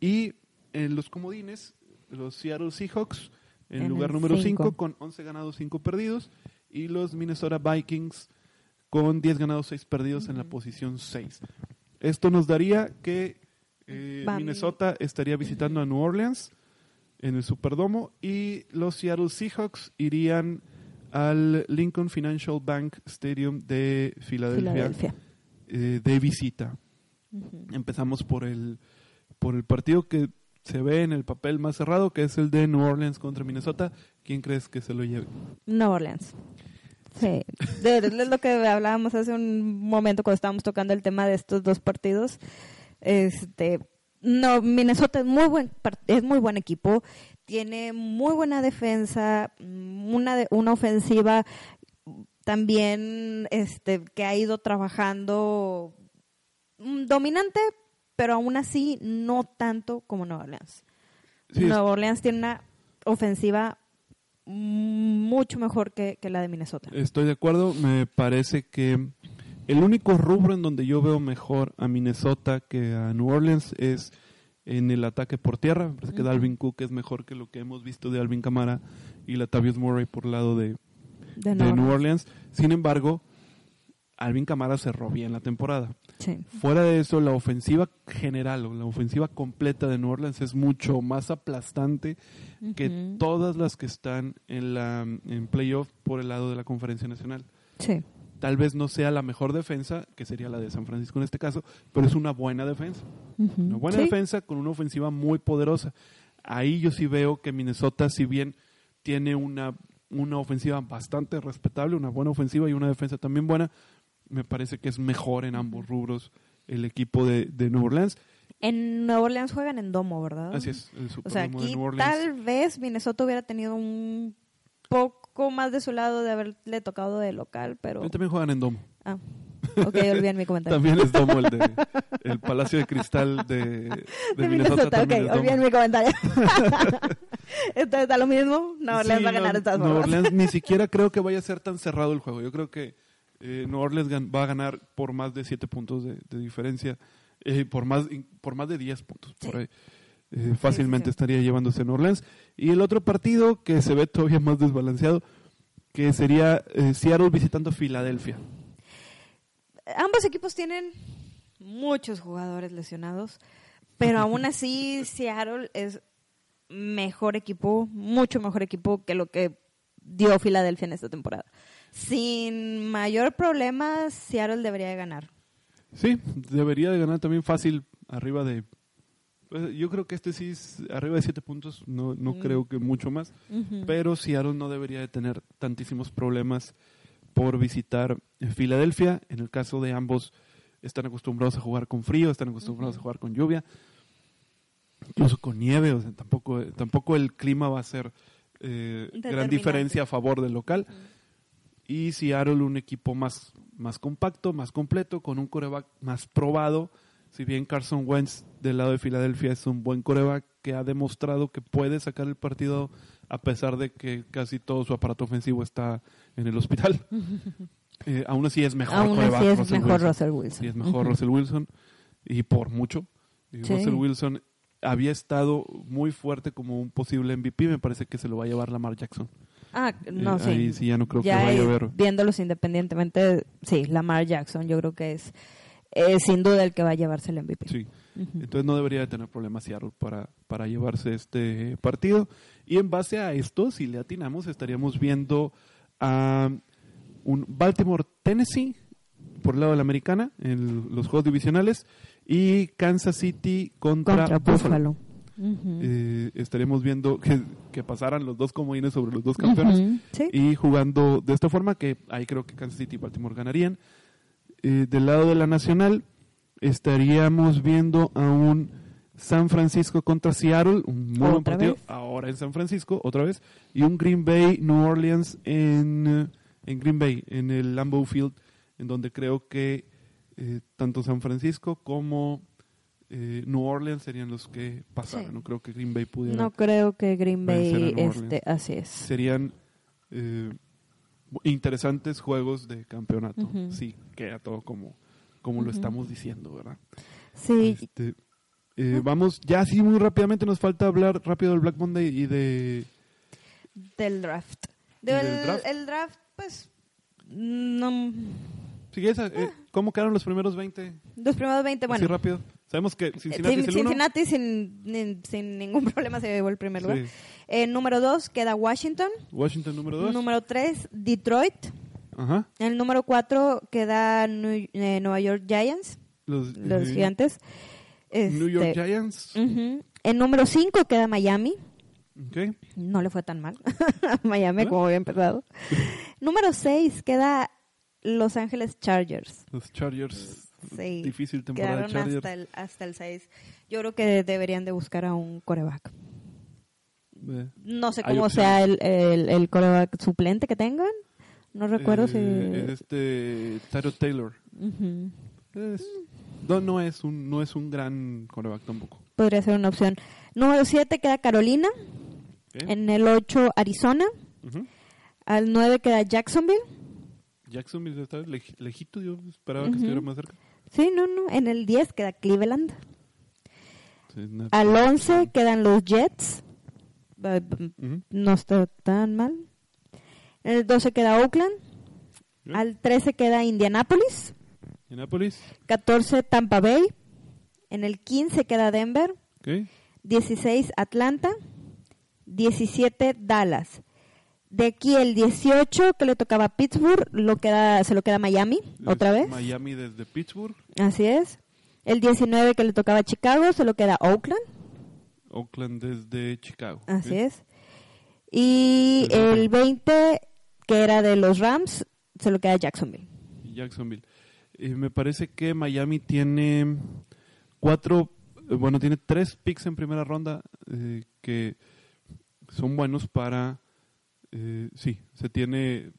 Speaker 1: Y en los comodines, los Seattle Seahawks en,
Speaker 2: En
Speaker 1: lugar número
Speaker 2: cinco.
Speaker 1: 5 con 11 ganados, 5 perdidos. Y los Minnesota Vikings con 10 ganados, 6 perdidos en la posición 6. Esto nos daría que eh, Minnesota estaría visitando a New Orleans en el Superdomo y los Seattle Seahawks irían al Lincoln Financial Bank Stadium de Filadelfia,
Speaker 2: Filadelfia.
Speaker 1: eh, de visita. Empezamos por el, por el partido que se ve en el papel más cerrado, que es el de New Orleans contra Minnesota. ¿Quién crees que se lo lleve?
Speaker 2: New Orleans. Sí, de, de lo que hablábamos hace un momento cuando estábamos tocando el tema de estos dos partidos. Este, no, Minnesota es muy buen es muy buen equipo, tiene muy buena defensa, mm, una de- una ofensiva también este que ha ido trabajando mm, dominante, pero aún así no tanto como Nueva Orleans.
Speaker 1: Sí,
Speaker 2: Nueva Orleans tiene una ofensiva mucho mejor que, que la de Minnesota.
Speaker 1: Estoy de acuerdo. Me parece que el único rubro en donde yo veo mejor a Minnesota que a New Orleans es en el ataque por tierra. Me parece que. Dalvin Cook es mejor que lo que hemos visto de Alvin Kamara y Latavius Murray por el lado de,
Speaker 2: De
Speaker 1: de New
Speaker 2: Orleans.
Speaker 1: Sin embargo, Alvin Kamara cerró bien la temporada.
Speaker 2: Sí.
Speaker 1: Fuera de eso, la ofensiva general o la ofensiva completa de New Orleans es mucho más aplastante que todas las que están en la en playoff por el lado de la Conferencia Nacional.
Speaker 2: Sí.
Speaker 1: Tal vez no sea la mejor defensa, que sería la de San Francisco en este caso, pero es una buena defensa. Una buena
Speaker 2: Sí.
Speaker 1: defensa con una ofensiva muy poderosa. Ahí yo sí veo que Minnesota, si bien tiene una, una ofensiva bastante respetable, una buena ofensiva y una defensa también buena, me parece que es mejor en ambos rubros el equipo de, de New Orleans.
Speaker 2: En Nueva Orleans juegan en domo, ¿verdad?
Speaker 1: Así es, el
Speaker 2: O sea,
Speaker 1: Superdomo de
Speaker 2: aquí
Speaker 1: New Orleans.
Speaker 2: tal vez Minnesota hubiera tenido un poco más de su lado de haberle tocado de local, pero...
Speaker 1: También juegan en domo.
Speaker 2: Ah, ok, olvidé mi comentario.
Speaker 1: También es domo el de el Palacio de Cristal de, <laughs> de
Speaker 2: De
Speaker 1: Minnesota. también
Speaker 2: ok, olvidé mi comentario. <laughs> Entonces está lo mismo, Nueva Orleans
Speaker 1: Sí,
Speaker 2: va a ganar
Speaker 1: no,
Speaker 2: todas
Speaker 1: Nueva. Orleans ni siquiera creo que vaya a ser tan cerrado el juego. Yo creo que eh, Nueva Orleans va a ganar por más de 7 puntos de, de diferencia, eh, por más por más de 10 puntos. Por ahí. Eh, fácilmente
Speaker 2: sí.
Speaker 1: estaría llevándose Nueva Orleans. Y el otro partido que se ve todavía más desbalanceado, que sería eh, Seattle visitando Filadelfia.
Speaker 2: Ambos equipos tienen muchos jugadores lesionados, pero <laughs> aún así Seattle es mejor equipo, mucho mejor equipo que lo que dio Filadelfia en esta temporada. Sin mayor problema, Seattle debería de ganar.
Speaker 1: Sí, debería de ganar también fácil arriba de... pues, yo creo que este sí es arriba de 7 puntos, no, no
Speaker 2: Mm.
Speaker 1: creo que mucho más. Pero Seattle no debería de tener tantísimos problemas por visitar Filadelfia. En el caso de ambos, están acostumbrados a jugar con frío, están acostumbrados a jugar con lluvia, incluso con nieve. O sea, tampoco, tampoco el clima va a ser eh, gran diferencia a favor del local. Y Seattle, un equipo más, más compacto, más completo, con un coreback más probado. Si bien Carson Wentz del lado de Filadelfia es un buen coreback que ha demostrado que puede sacar el partido a pesar de que casi todo su aparato ofensivo está en el hospital. <laughs> Eh, aún así es mejor
Speaker 2: Aún
Speaker 1: quarterback
Speaker 2: así es
Speaker 1: Russell
Speaker 2: mejor
Speaker 1: Wilson.
Speaker 2: Russell Wilson.
Speaker 1: Sí, es mejor. Russell Wilson y por mucho. Y
Speaker 2: Sí.
Speaker 1: Russell Wilson había estado muy fuerte como un posible MVP, me parece que se lo va a llevar Lamar Jackson.
Speaker 2: Ah, no,
Speaker 1: Eh,
Speaker 2: sí.
Speaker 1: ahí sí ya no creo que
Speaker 2: ya
Speaker 1: vaya a haber.
Speaker 2: viéndolos independientemente, sí, Lamar Jackson yo creo que es eh, sin duda el que va a llevarse el MVP.
Speaker 1: Sí. Entonces no debería de tener problemas Seattle para, para llevarse este partido. Y en base a esto, si le atinamos, estaríamos viendo a un Baltimore-Tennessee por el lado de la americana, en los juegos divisionales, y Kansas City contra,
Speaker 2: Contra
Speaker 1: Buffalo.
Speaker 2: Buffalo.
Speaker 1: Eh, estaremos viendo que, que pasaran los dos comodines sobre los dos campeones
Speaker 2: sí.
Speaker 1: y jugando de esta forma que ahí creo que Kansas City y Baltimore ganarían. Eh, del lado de la nacional estaríamos viendo a un San Francisco contra Seattle, un muy buen partido,
Speaker 2: vez.
Speaker 1: ahora en San Francisco, otra vez, y un Green Bay New Orleans en, eh, en Green Bay, en el Lambeau Field, en donde creo que eh, tanto San Francisco como eh, New Orleans serían los que pasaran.
Speaker 2: Sí.
Speaker 1: No creo que Green Bay pudiera.
Speaker 2: No creo que Green Bay, este, así es.
Speaker 1: Serían eh, interesantes juegos de campeonato.
Speaker 2: Ujú.
Speaker 1: Sí, queda todo como, como lo
Speaker 2: Ujú.
Speaker 1: estamos diciendo, ¿verdad?
Speaker 2: Sí,
Speaker 1: Este, eh, vamos, ya así muy rápidamente nos falta hablar rápido del Black Monday y de...
Speaker 2: del draft.
Speaker 1: ¿Y
Speaker 2: Del-
Speaker 1: del draft?
Speaker 2: El draft, pues, no,
Speaker 1: esa, eh, ¿Cómo quedaron los primeros 20?
Speaker 2: los primeros 20,
Speaker 1: Así
Speaker 2: bueno.
Speaker 1: rápido. Sabemos que Cincinnati
Speaker 2: sin-
Speaker 1: es el uno.
Speaker 2: Cincinnati sin, ni- sin ningún problema se llevó el primer lugar.
Speaker 1: Sí.
Speaker 2: Eh, número 2 queda Washington.
Speaker 1: Washington número 2.
Speaker 2: Número 3, Detroit.
Speaker 1: Ajá.
Speaker 2: El número 4 queda New- eh, Nueva York Giants,
Speaker 1: Los,
Speaker 2: los
Speaker 1: eh,
Speaker 2: gigantes.
Speaker 1: New York
Speaker 2: Este,
Speaker 1: Giants.
Speaker 2: ujú. El número 5 queda Miami.
Speaker 1: Ok.
Speaker 2: No le fue tan mal. <laughs> Miami,
Speaker 1: ¿Ah?
Speaker 2: como había empezado. <laughs> número 6 queda Los Ángeles Chargers.
Speaker 1: Los Chargers.
Speaker 2: Sí.
Speaker 1: Difícil temporada de
Speaker 2: Quedaron
Speaker 1: Chargers.
Speaker 2: hasta el, hasta el 6. Yo creo que deberían de buscar a un coreback.
Speaker 1: Eh,
Speaker 2: No sé cómo sea el, el, el coreback suplente que tengan. No recuerdo
Speaker 1: eh,
Speaker 2: si...
Speaker 1: Este Tyro Taylor.
Speaker 2: Ujú.
Speaker 1: Es- no, no es un no es un gran coreback tampoco.
Speaker 2: Podría ser una opción. Número 7 queda Carolina. En el 8 Arizona.
Speaker 1: Ujú.
Speaker 2: Al 9 queda Jacksonville.
Speaker 1: Jacksonville está lej- lejito, yo esperaba
Speaker 2: Ujú.
Speaker 1: que estuviera más cerca.
Speaker 2: Sí, no, no. En el 10 queda Cleveland. Al 11 quedan los Jets. Eh,
Speaker 1: Ujú.
Speaker 2: No está tan mal. En el 12 queda Oakland.
Speaker 1: Ok.
Speaker 2: Al 13 queda Indianapolis.
Speaker 1: Indianapolis.
Speaker 2: 14 Tampa Bay. En el 15 queda Denver.
Speaker 1: ok.
Speaker 2: 16 Atlanta. 17 Dallas. De aquí el 18 que le tocaba a Pittsburgh, lo queda, se lo queda Miami, otra vez.
Speaker 1: Miami desde Pittsburgh.
Speaker 2: Así es. El 19 que le tocaba a Chicago, se lo queda Oakland.
Speaker 1: Oakland desde Chicago.
Speaker 2: Así es. Y el 20 que era de los Rams, se lo queda Jacksonville.
Speaker 1: Jacksonville. Eh, me parece que Miami tiene cuatro, eh, bueno, tiene tres picks en primera ronda eh, que son buenos para, eh, sí, se tiene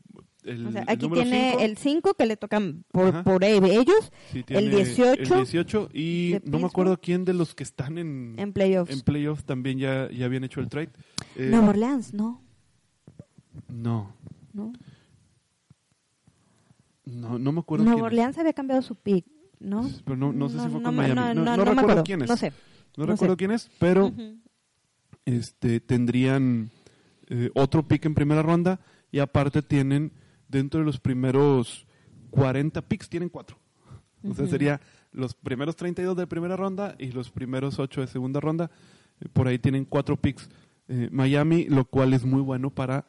Speaker 1: el,
Speaker 2: O sea,
Speaker 1: el
Speaker 2: aquí
Speaker 1: número
Speaker 2: tiene
Speaker 1: cinco,
Speaker 2: el 5 que le tocan por, por ellos
Speaker 1: sí,
Speaker 2: el
Speaker 1: tiene
Speaker 2: 18
Speaker 1: el 18 y no me acuerdo quién de los que están en,
Speaker 2: en playoffs.
Speaker 1: en playoffs también ya, ya habían hecho el trade. Eh,
Speaker 2: Nueva Orleans, no.
Speaker 1: no,
Speaker 2: No,
Speaker 1: no, no me acuerdo
Speaker 2: Nueva. Orleans había cambiado su pick, ¿no?
Speaker 1: Pero no, no sé si fue con
Speaker 2: me-
Speaker 1: Miami.
Speaker 2: No,
Speaker 1: No,
Speaker 2: no,
Speaker 1: no
Speaker 2: no
Speaker 1: recuerdo quién es.
Speaker 2: No sé.
Speaker 1: No
Speaker 2: no
Speaker 1: recuerdo
Speaker 2: sé.
Speaker 1: quién es, pero
Speaker 2: Ujú.
Speaker 1: este tendrían eh, otro pick en primera ronda y aparte tienen dentro de los primeros 40 picks tienen cuatro. O sea, sería los primeros 32 de primera ronda y los primeros 8 de segunda ronda. Eh, por ahí tienen cuatro picks eh, Miami, lo cual es muy bueno para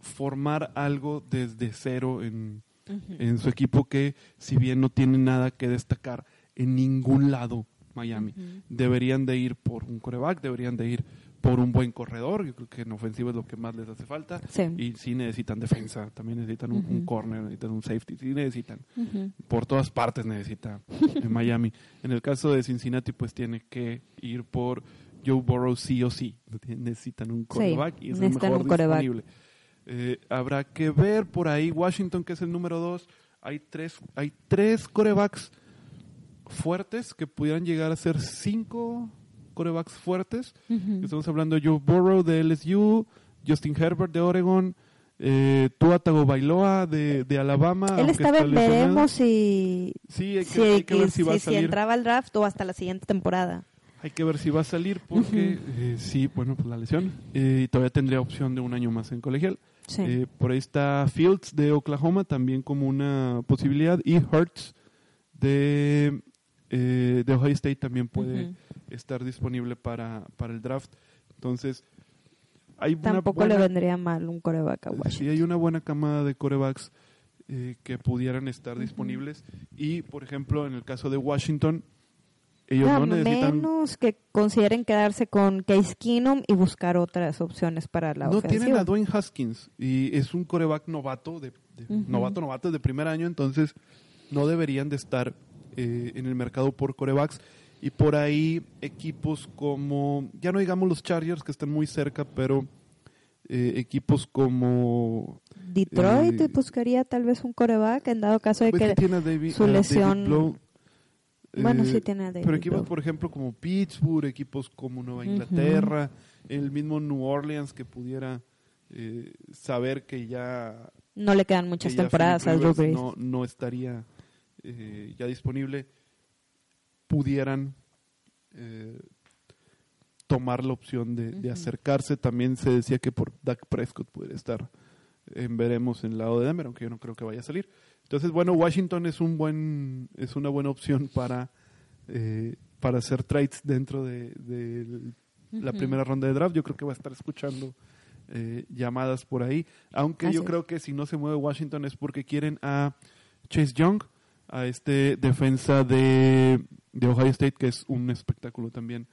Speaker 1: formar algo desde cero en,
Speaker 2: Ujú.
Speaker 1: en su equipo que si bien no tiene nada que destacar en ningún lado Miami,
Speaker 2: Ujú.
Speaker 1: deberían de ir por un coreback, deberían de ir por un buen corredor, yo creo que en ofensiva es lo que más les hace falta,
Speaker 2: Sí.
Speaker 1: y sí necesitan defensa, también necesitan un, corner, necesitan un safety, sí necesitan, por todas partes necesita en <laughs> Miami. En el caso de Cincinnati pues tiene que ir por Joe Burrow sí o sí, <laughs> necesitan un coreback y es el mejor disponible. Eh, habrá que ver por ahí Washington, que es el número dos. Hay tres, hay tres corebacks fuertes que pudieran llegar a ser cinco corebacks fuertes. Estamos hablando de Joe Burrow de LSU, Justin Herbert de Oregon, eh, Tua Tagovailoa de, de Alabama.
Speaker 2: Él estaba en veremos si,
Speaker 1: Sí, hay que,
Speaker 2: si,
Speaker 1: hay que ver si
Speaker 2: si-
Speaker 1: va a
Speaker 2: si
Speaker 1: salir.
Speaker 2: entraba al draft o hasta la siguiente temporada.
Speaker 1: Hay que ver si va a salir porque eh, sí, bueno, pues la lesión. Eh, y todavía tendría opción de un año más en colegial.
Speaker 2: Sí.
Speaker 1: Eh, por ahí está Fields de Oklahoma también como una posibilidad y Hurts de, eh, de Ohio State también puede
Speaker 2: Ujú.
Speaker 1: Estar disponible para, para el draft. Entonces, hay
Speaker 2: Tampoco
Speaker 1: buena,
Speaker 2: le vendría mal un coreback a
Speaker 1: sí,
Speaker 2: Washington.
Speaker 1: hay una buena camada de corebacks eh, que pudieran estar disponibles y, por ejemplo, en el caso de Washington, ellos
Speaker 2: A
Speaker 1: no necesitan
Speaker 2: menos que consideren quedarse con Case Keenum y buscar otras opciones para la
Speaker 1: no
Speaker 2: ofensiva.
Speaker 1: tienen a Dwayne Haskins y es un coreback novato de, novato novato de primer año entonces no deberían de estar eh, en el mercado por corebacks y por ahí equipos como ya no digamos los Chargers que están muy cerca pero eh, equipos como
Speaker 2: Detroit
Speaker 1: Eh,
Speaker 2: buscaría tal vez un coreback en dado caso de
Speaker 1: Pues
Speaker 2: que
Speaker 1: David-
Speaker 2: su lesión-
Speaker 1: Blow.
Speaker 2: Bueno,
Speaker 1: Eh,
Speaker 2: sí tiene a David
Speaker 1: Pero equipos,
Speaker 2: Blow.
Speaker 1: por ejemplo, como Pittsburgh, equipos como Nueva. Inglaterra, el mismo New Orleans que pudiera eh, saber que ya
Speaker 2: no le quedan muchas temporadas a Drew Brees.
Speaker 1: no, no estaría eh, ya disponible, pudieran eh, tomar la opción de, acercarse. También se decía que por Dak Prescott pudiera estar en veremos en el lado de Denver, aunque yo no creo que vaya a salir. Entonces, bueno, Washington es un buen es una buena opción para eh, para hacer trades dentro de, de la primera ronda de draft. Yo creo que va a estar escuchando eh, llamadas por ahí. Aunque
Speaker 2: Así
Speaker 1: yo creo que si no se mueve Washington es porque quieren a Chase Young, a este defensa de, de Ohio State, que es un espectáculo también.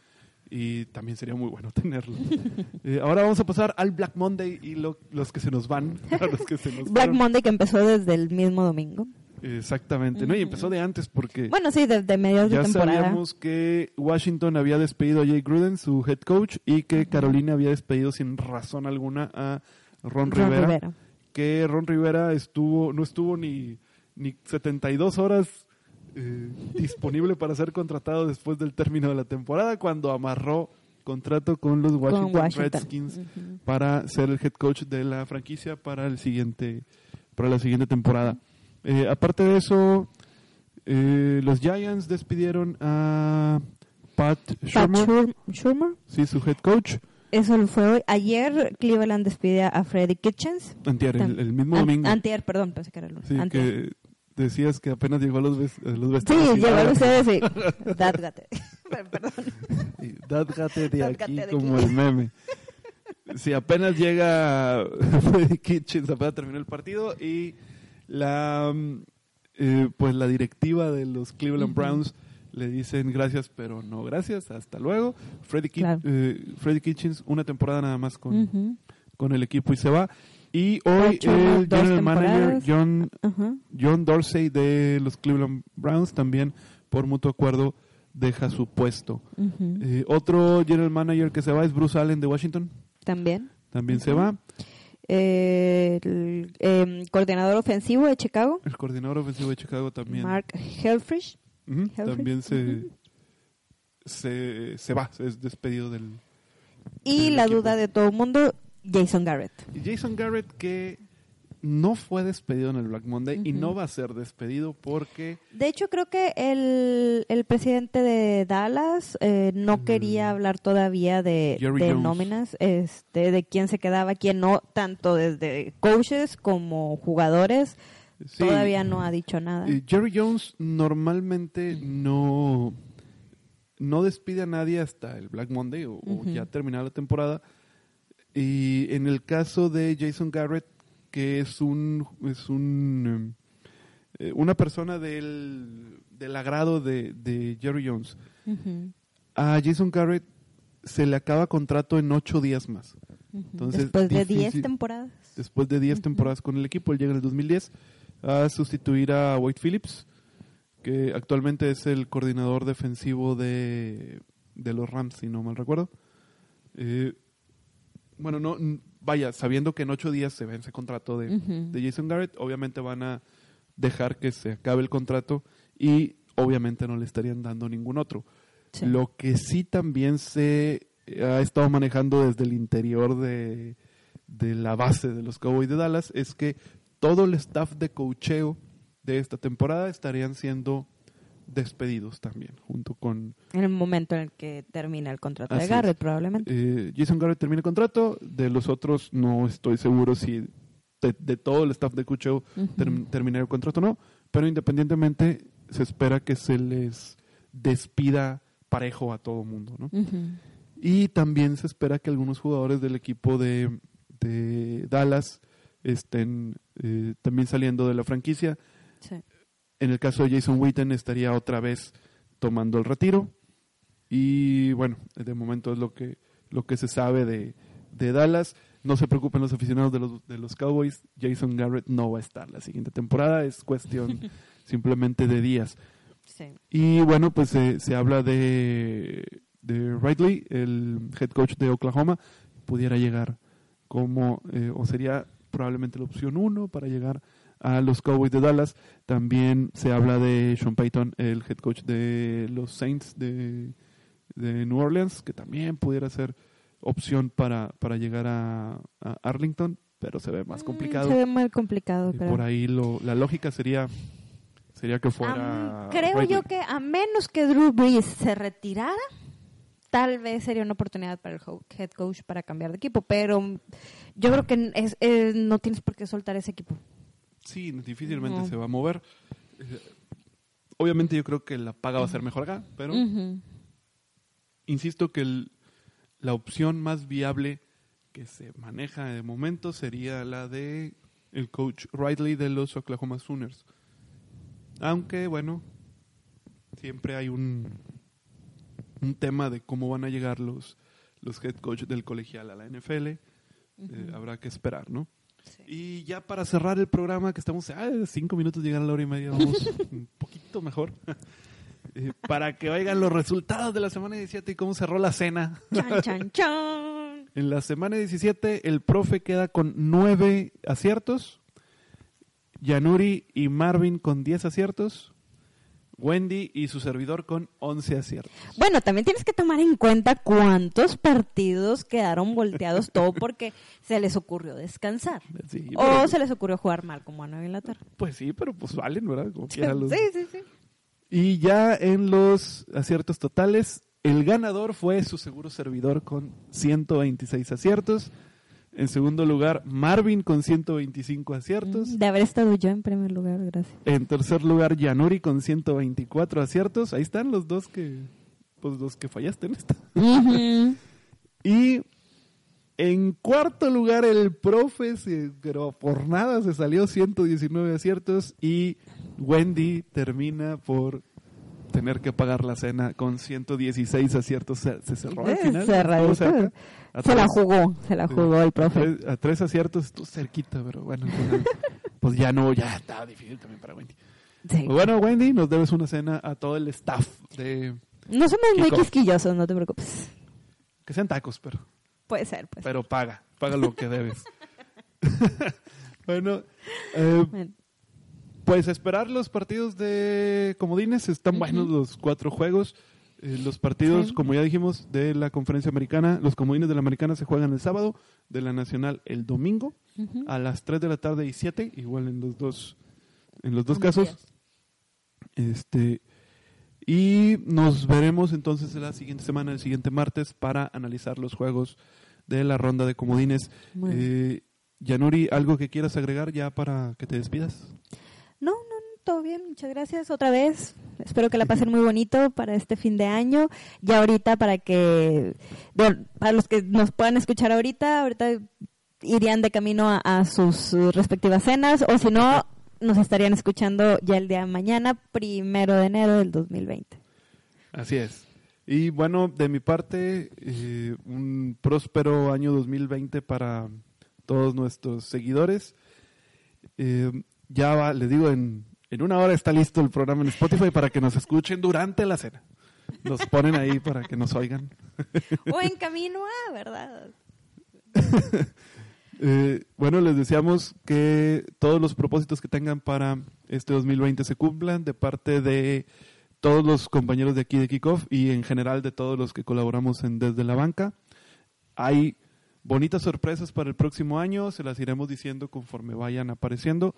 Speaker 1: Y también sería muy bueno <laughs> tenerlo. Eh, ahora vamos a pasar al Black Monday y lo- los que se nos van. <laughs> los que se nos
Speaker 2: Black. Monday que empezó desde el mismo domingo.
Speaker 1: Exactamente. ¿no? Y empezó de antes porque
Speaker 2: Bueno, sí, desde mediados de temporada.
Speaker 1: sabíamos que Washington había despedido a Jay Gruden, su head coach, y que Carolina había despedido sin razón alguna a Ron,
Speaker 2: Ron
Speaker 1: Rivera,
Speaker 2: Rivera.
Speaker 1: Que Ron Rivera estuvo, no estuvo ni, ni 72 horas eh, disponible para ser contratado después del término de la temporada, cuando amarró contrato con los Washington,
Speaker 2: Con Washington.
Speaker 1: Redskins para ser el head coach de la franquicia para el siguiente para la siguiente temporada. Eh, aparte de eso, eh, los Giants despidieron a Pat
Speaker 2: Pat
Speaker 1: Shermer, sí, su head coach,
Speaker 2: Eso fue hoy. Ayer Cleveland despide a Freddy Kitchens.
Speaker 1: antier, el, el mismo domingo.
Speaker 2: Antier, perdón, pensé que era el lunes.
Speaker 1: sí,
Speaker 2: Antier.
Speaker 1: que decías que apenas llegó a los, ves- a los
Speaker 2: Sí,
Speaker 1: vestidos. y
Speaker 2: llegó a y... <laughs> <laughs> Perdón.
Speaker 1: Y Dátgate de aquí
Speaker 2: de
Speaker 1: como
Speaker 2: aquí.
Speaker 1: el meme. Si apenas llega <laughs> Freddy Kitchens, apenas terminó el partido y la mm, eh, pues la directiva de los Cleveland. Browns le dicen gracias, pero no gracias, hasta luego. Freddy, Ki-
Speaker 2: Claro.
Speaker 1: eh, Freddy Kitchens una temporada nada más con, con el equipo y se va. Y hoy
Speaker 2: Ocho,
Speaker 1: el general manager. John. John Dorsey de los Cleveland Browns también por mutuo acuerdo deja su puesto. Eh, otro general manager que se va es Bruce Allen de Washington,
Speaker 2: También.
Speaker 1: también se va.
Speaker 2: Eh, el em, coordinador ofensivo de Chicago,
Speaker 1: El coordinador ofensivo de Chicago también.
Speaker 2: Mark Helfrich.
Speaker 1: También se, se, se va, se es despedido del...
Speaker 2: Y
Speaker 1: del
Speaker 2: la
Speaker 1: equipo.
Speaker 2: duda de todo el mundo, Jason Garrett.
Speaker 1: Jason Garrett que no fue despedido en el Black Monday y no va a ser despedido porque
Speaker 2: De hecho, creo que el, el presidente de Dallas eh, no quería hablar todavía de,
Speaker 1: Mm.
Speaker 2: De nóminas, este, de quién se quedaba, quién no, tanto desde coaches como jugadores.
Speaker 1: sí,
Speaker 2: Todavía no ha dicho nada.
Speaker 1: Jerry Jones normalmente no, no despide a nadie hasta el Black Monday o, o ya terminada la temporada. Y en el caso de Jason Garrett, que es un es un eh, una persona del, del agrado de, de Jerry Jones, a Jason Garrett se le acaba contrato en ocho días más. Entonces,
Speaker 2: Después de 10
Speaker 1: difícil-
Speaker 2: temporadas.
Speaker 1: Después de 10
Speaker 2: Ujú.
Speaker 1: temporadas con el equipo, él llega en el 2010 a sustituir a Wade Phillips, que actualmente es el coordinador defensivo de, de los Rams, si no mal recuerdo. Eh, bueno, no, vaya, sabiendo que en ocho días se vence el contrato de, de Jason Garrett, obviamente van a dejar que se acabe el contrato y obviamente no le estarían dando ningún otro.
Speaker 2: Sí.
Speaker 1: Lo que sí también se ha estado manejando desde el interior de, de la base de los Cowboys de Dallas es que todo el staff de cocheo de esta temporada estarían siendo despedidos también, junto con
Speaker 2: En el momento en el que termina el contrato de
Speaker 1: es.
Speaker 2: Garrett, probablemente.
Speaker 1: eh, Jason Garrett termina el contrato, de los otros no estoy seguro si de, de todo el staff de term- terminar el contrato o no, pero independientemente se espera que se les despida parejo a todo mundo, ¿no? Y también se espera que algunos jugadores del equipo de, de Dallas estén eh, también saliendo de la franquicia.
Speaker 2: Sí.
Speaker 1: En el caso de Jason Witten estaría otra vez tomando el retiro. Y bueno, de momento es lo que, lo que se sabe de, de Dallas. No se preocupen los aficionados de los, de los Cowboys. Jason Garrett no va a estar la siguiente temporada. Es cuestión <laughs> simplemente de días.
Speaker 2: Sí.
Speaker 1: Y bueno, pues se se habla de, de Ridley, el head coach de Oklahoma, pudiera llegar como, eh, o sería probablemente la opción uno para llegar a los Cowboys de Dallas. También se habla de Sean Payton, el head coach de los Saints de, de New Orleans, que también pudiera ser opción para, para llegar a, a Arlington, pero se ve más complicado.
Speaker 2: Mm, Se ve muy complicado,
Speaker 1: por ahí lo, la lógica sería sería que fuera
Speaker 2: creo yo que a menos que Drew Brees se retirara, tal vez sería una oportunidad para el head coach para cambiar de equipo, pero yo creo que es- es- no tienes por qué soltar ese equipo.
Speaker 1: Sí difícilmente
Speaker 2: No.
Speaker 1: se va a mover. Eh, obviamente yo creo que la paga va a ser mejor acá pero insisto que el- la opción más viable que se maneja de momento sería la de el coach Riley de los Oklahoma Sooners. Aunque bueno siempre hay un un tema de cómo van a llegar los los head coach del colegial a la NFL Eh, habrá que esperar, ¿no? Y ya para cerrar el programa, que estamos a cinco minutos de llegar a la hora y media, vamos <laughs> un poquito mejor. <laughs> Eh, para que oigan los resultados de la semana 17 y cómo cerró la cena.
Speaker 2: Chan, chan, <laughs> chan.
Speaker 1: En la semana 17, el profe queda con nueve aciertos. Yanuri y Marvin con 10 aciertos. Wendy y su servidor con 11 aciertos.
Speaker 2: Bueno, también tienes que tomar en cuenta cuántos partidos quedaron volteados, todo porque se les ocurrió descansar.
Speaker 1: Sí,
Speaker 2: O
Speaker 1: pero-
Speaker 2: se les ocurrió jugar mal como a Nueva Inglaterra.
Speaker 1: Pues sí, pero pues valen, ¿verdad? Como quiera <laughs> los-
Speaker 2: Sí, sí, sí.
Speaker 1: Y ya en los aciertos totales, el ganador fue su seguro servidor con 126 aciertos. En segundo lugar, Marvin con 125 aciertos.
Speaker 2: De haber estado yo en primer lugar, gracias.
Speaker 1: En tercer lugar, Yanuri con 124 aciertos. Ahí están los dos que, pues los que fallaste en esta. <laughs> Y en cuarto lugar, el profe, se- pero por nada se salió 119 aciertos. Y Wendy termina por tener que pagar la cena con 116 aciertos. Se, se cerró al final.
Speaker 2: cerradito. Se la jugó, se la jugó el
Speaker 1: a
Speaker 2: profe.
Speaker 1: tres, a tres aciertos estuvo cerquita, pero bueno, <laughs> pues ya no, ya estaba difícil también para Wendy.
Speaker 2: Sí.
Speaker 1: Pues bueno, Wendy, nos debes una cena a todo el staff de
Speaker 2: No somos muy quisquillosos, no te preocupes.
Speaker 1: que sean tacos, pero
Speaker 2: Puede ser, pues.
Speaker 1: pero paga, paga lo que debes. <laughs> bueno, eh,
Speaker 2: Bueno,
Speaker 1: pues esperar los partidos de comodines, están buenos los cuatro juegos. Eh, los partidos,
Speaker 2: Sí.
Speaker 1: como ya dijimos, de la conferencia americana, los comodines de la americana se juegan el sábado, de la nacional el domingo, a las 3 de la tarde y 7, igual en los dos, en los dos casos.
Speaker 2: días.
Speaker 1: Este, y nos veremos entonces la siguiente semana, el siguiente martes, para analizar los juegos de la ronda de comodines. Eh, Yanuri, ¿algo que quieras agregar ya para que te despidas?
Speaker 2: Todo bien, muchas gracias otra vez. Espero que la pasen muy bonito para este fin de año. Ya ahorita para que, para los que nos puedan escuchar ahorita, ahorita irían de camino a, a sus respectivas cenas o si no, nos estarían escuchando ya el día de mañana, primero de enero del 2020.
Speaker 1: Así es. Y bueno, de mi parte, eh, un próspero año 2020 para todos nuestros seguidores. Eh, ya va, les digo, en, en una hora está listo el programa en Spotify para que nos escuchen durante la cena. Nos ponen ahí para que nos oigan.
Speaker 2: o en camino a, ¿verdad? <laughs>
Speaker 1: Eh, bueno, les deseamos que todos los propósitos que tengan para este 2020 se cumplan de parte de todos los compañeros de aquí de Kickoff y en general de todos los que colaboramos en Desde la Banca. Hay bonitas sorpresas para el próximo año, se las iremos diciendo conforme vayan apareciendo.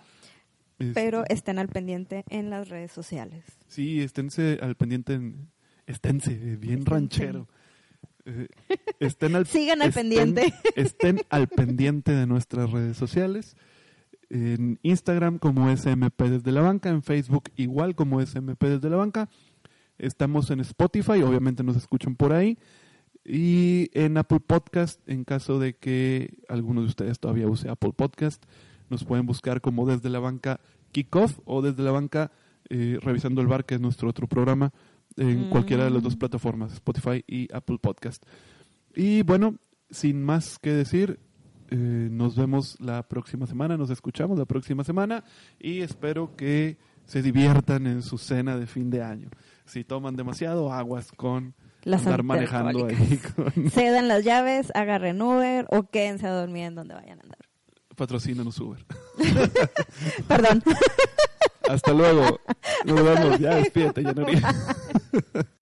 Speaker 1: Este,
Speaker 2: Pero estén al pendiente en las redes sociales.
Speaker 1: Sí, esténse al pendiente, en- esténse, eh, bien
Speaker 2: Esténse.
Speaker 1: ranchero. Eh, estén al, <laughs>
Speaker 2: Sigan al pendiente. <laughs>
Speaker 1: Estén al pendiente de nuestras redes sociales. En Instagram como SMP desde la banca, en Facebook igual como SMP desde la banca. Estamos en Spotify, obviamente nos escuchan por ahí. Y en Apple Podcast, en caso de que alguno de ustedes todavía use Apple Podcast, nos pueden buscar como desde la banca Kickoff o desde la banca eh, Revisando el Bar, que es nuestro otro programa, en
Speaker 2: Mm.
Speaker 1: cualquiera de las dos plataformas, Spotify y Apple Podcast. Y bueno, sin más que decir, eh, nos vemos la próxima semana, nos escuchamos la próxima semana y espero que se diviertan en su cena de fin de año. Si toman demasiado, aguas con
Speaker 2: Las
Speaker 1: andar manejando ahí. con- <laughs>
Speaker 2: Cedan las llaves, agarren Uber o quédense a dormir en donde vayan a andar.
Speaker 1: Patrocínanos Uber. <laughs>
Speaker 2: Perdón.
Speaker 1: Hasta luego. Nos vemos. Ya despídete, ya no <laughs>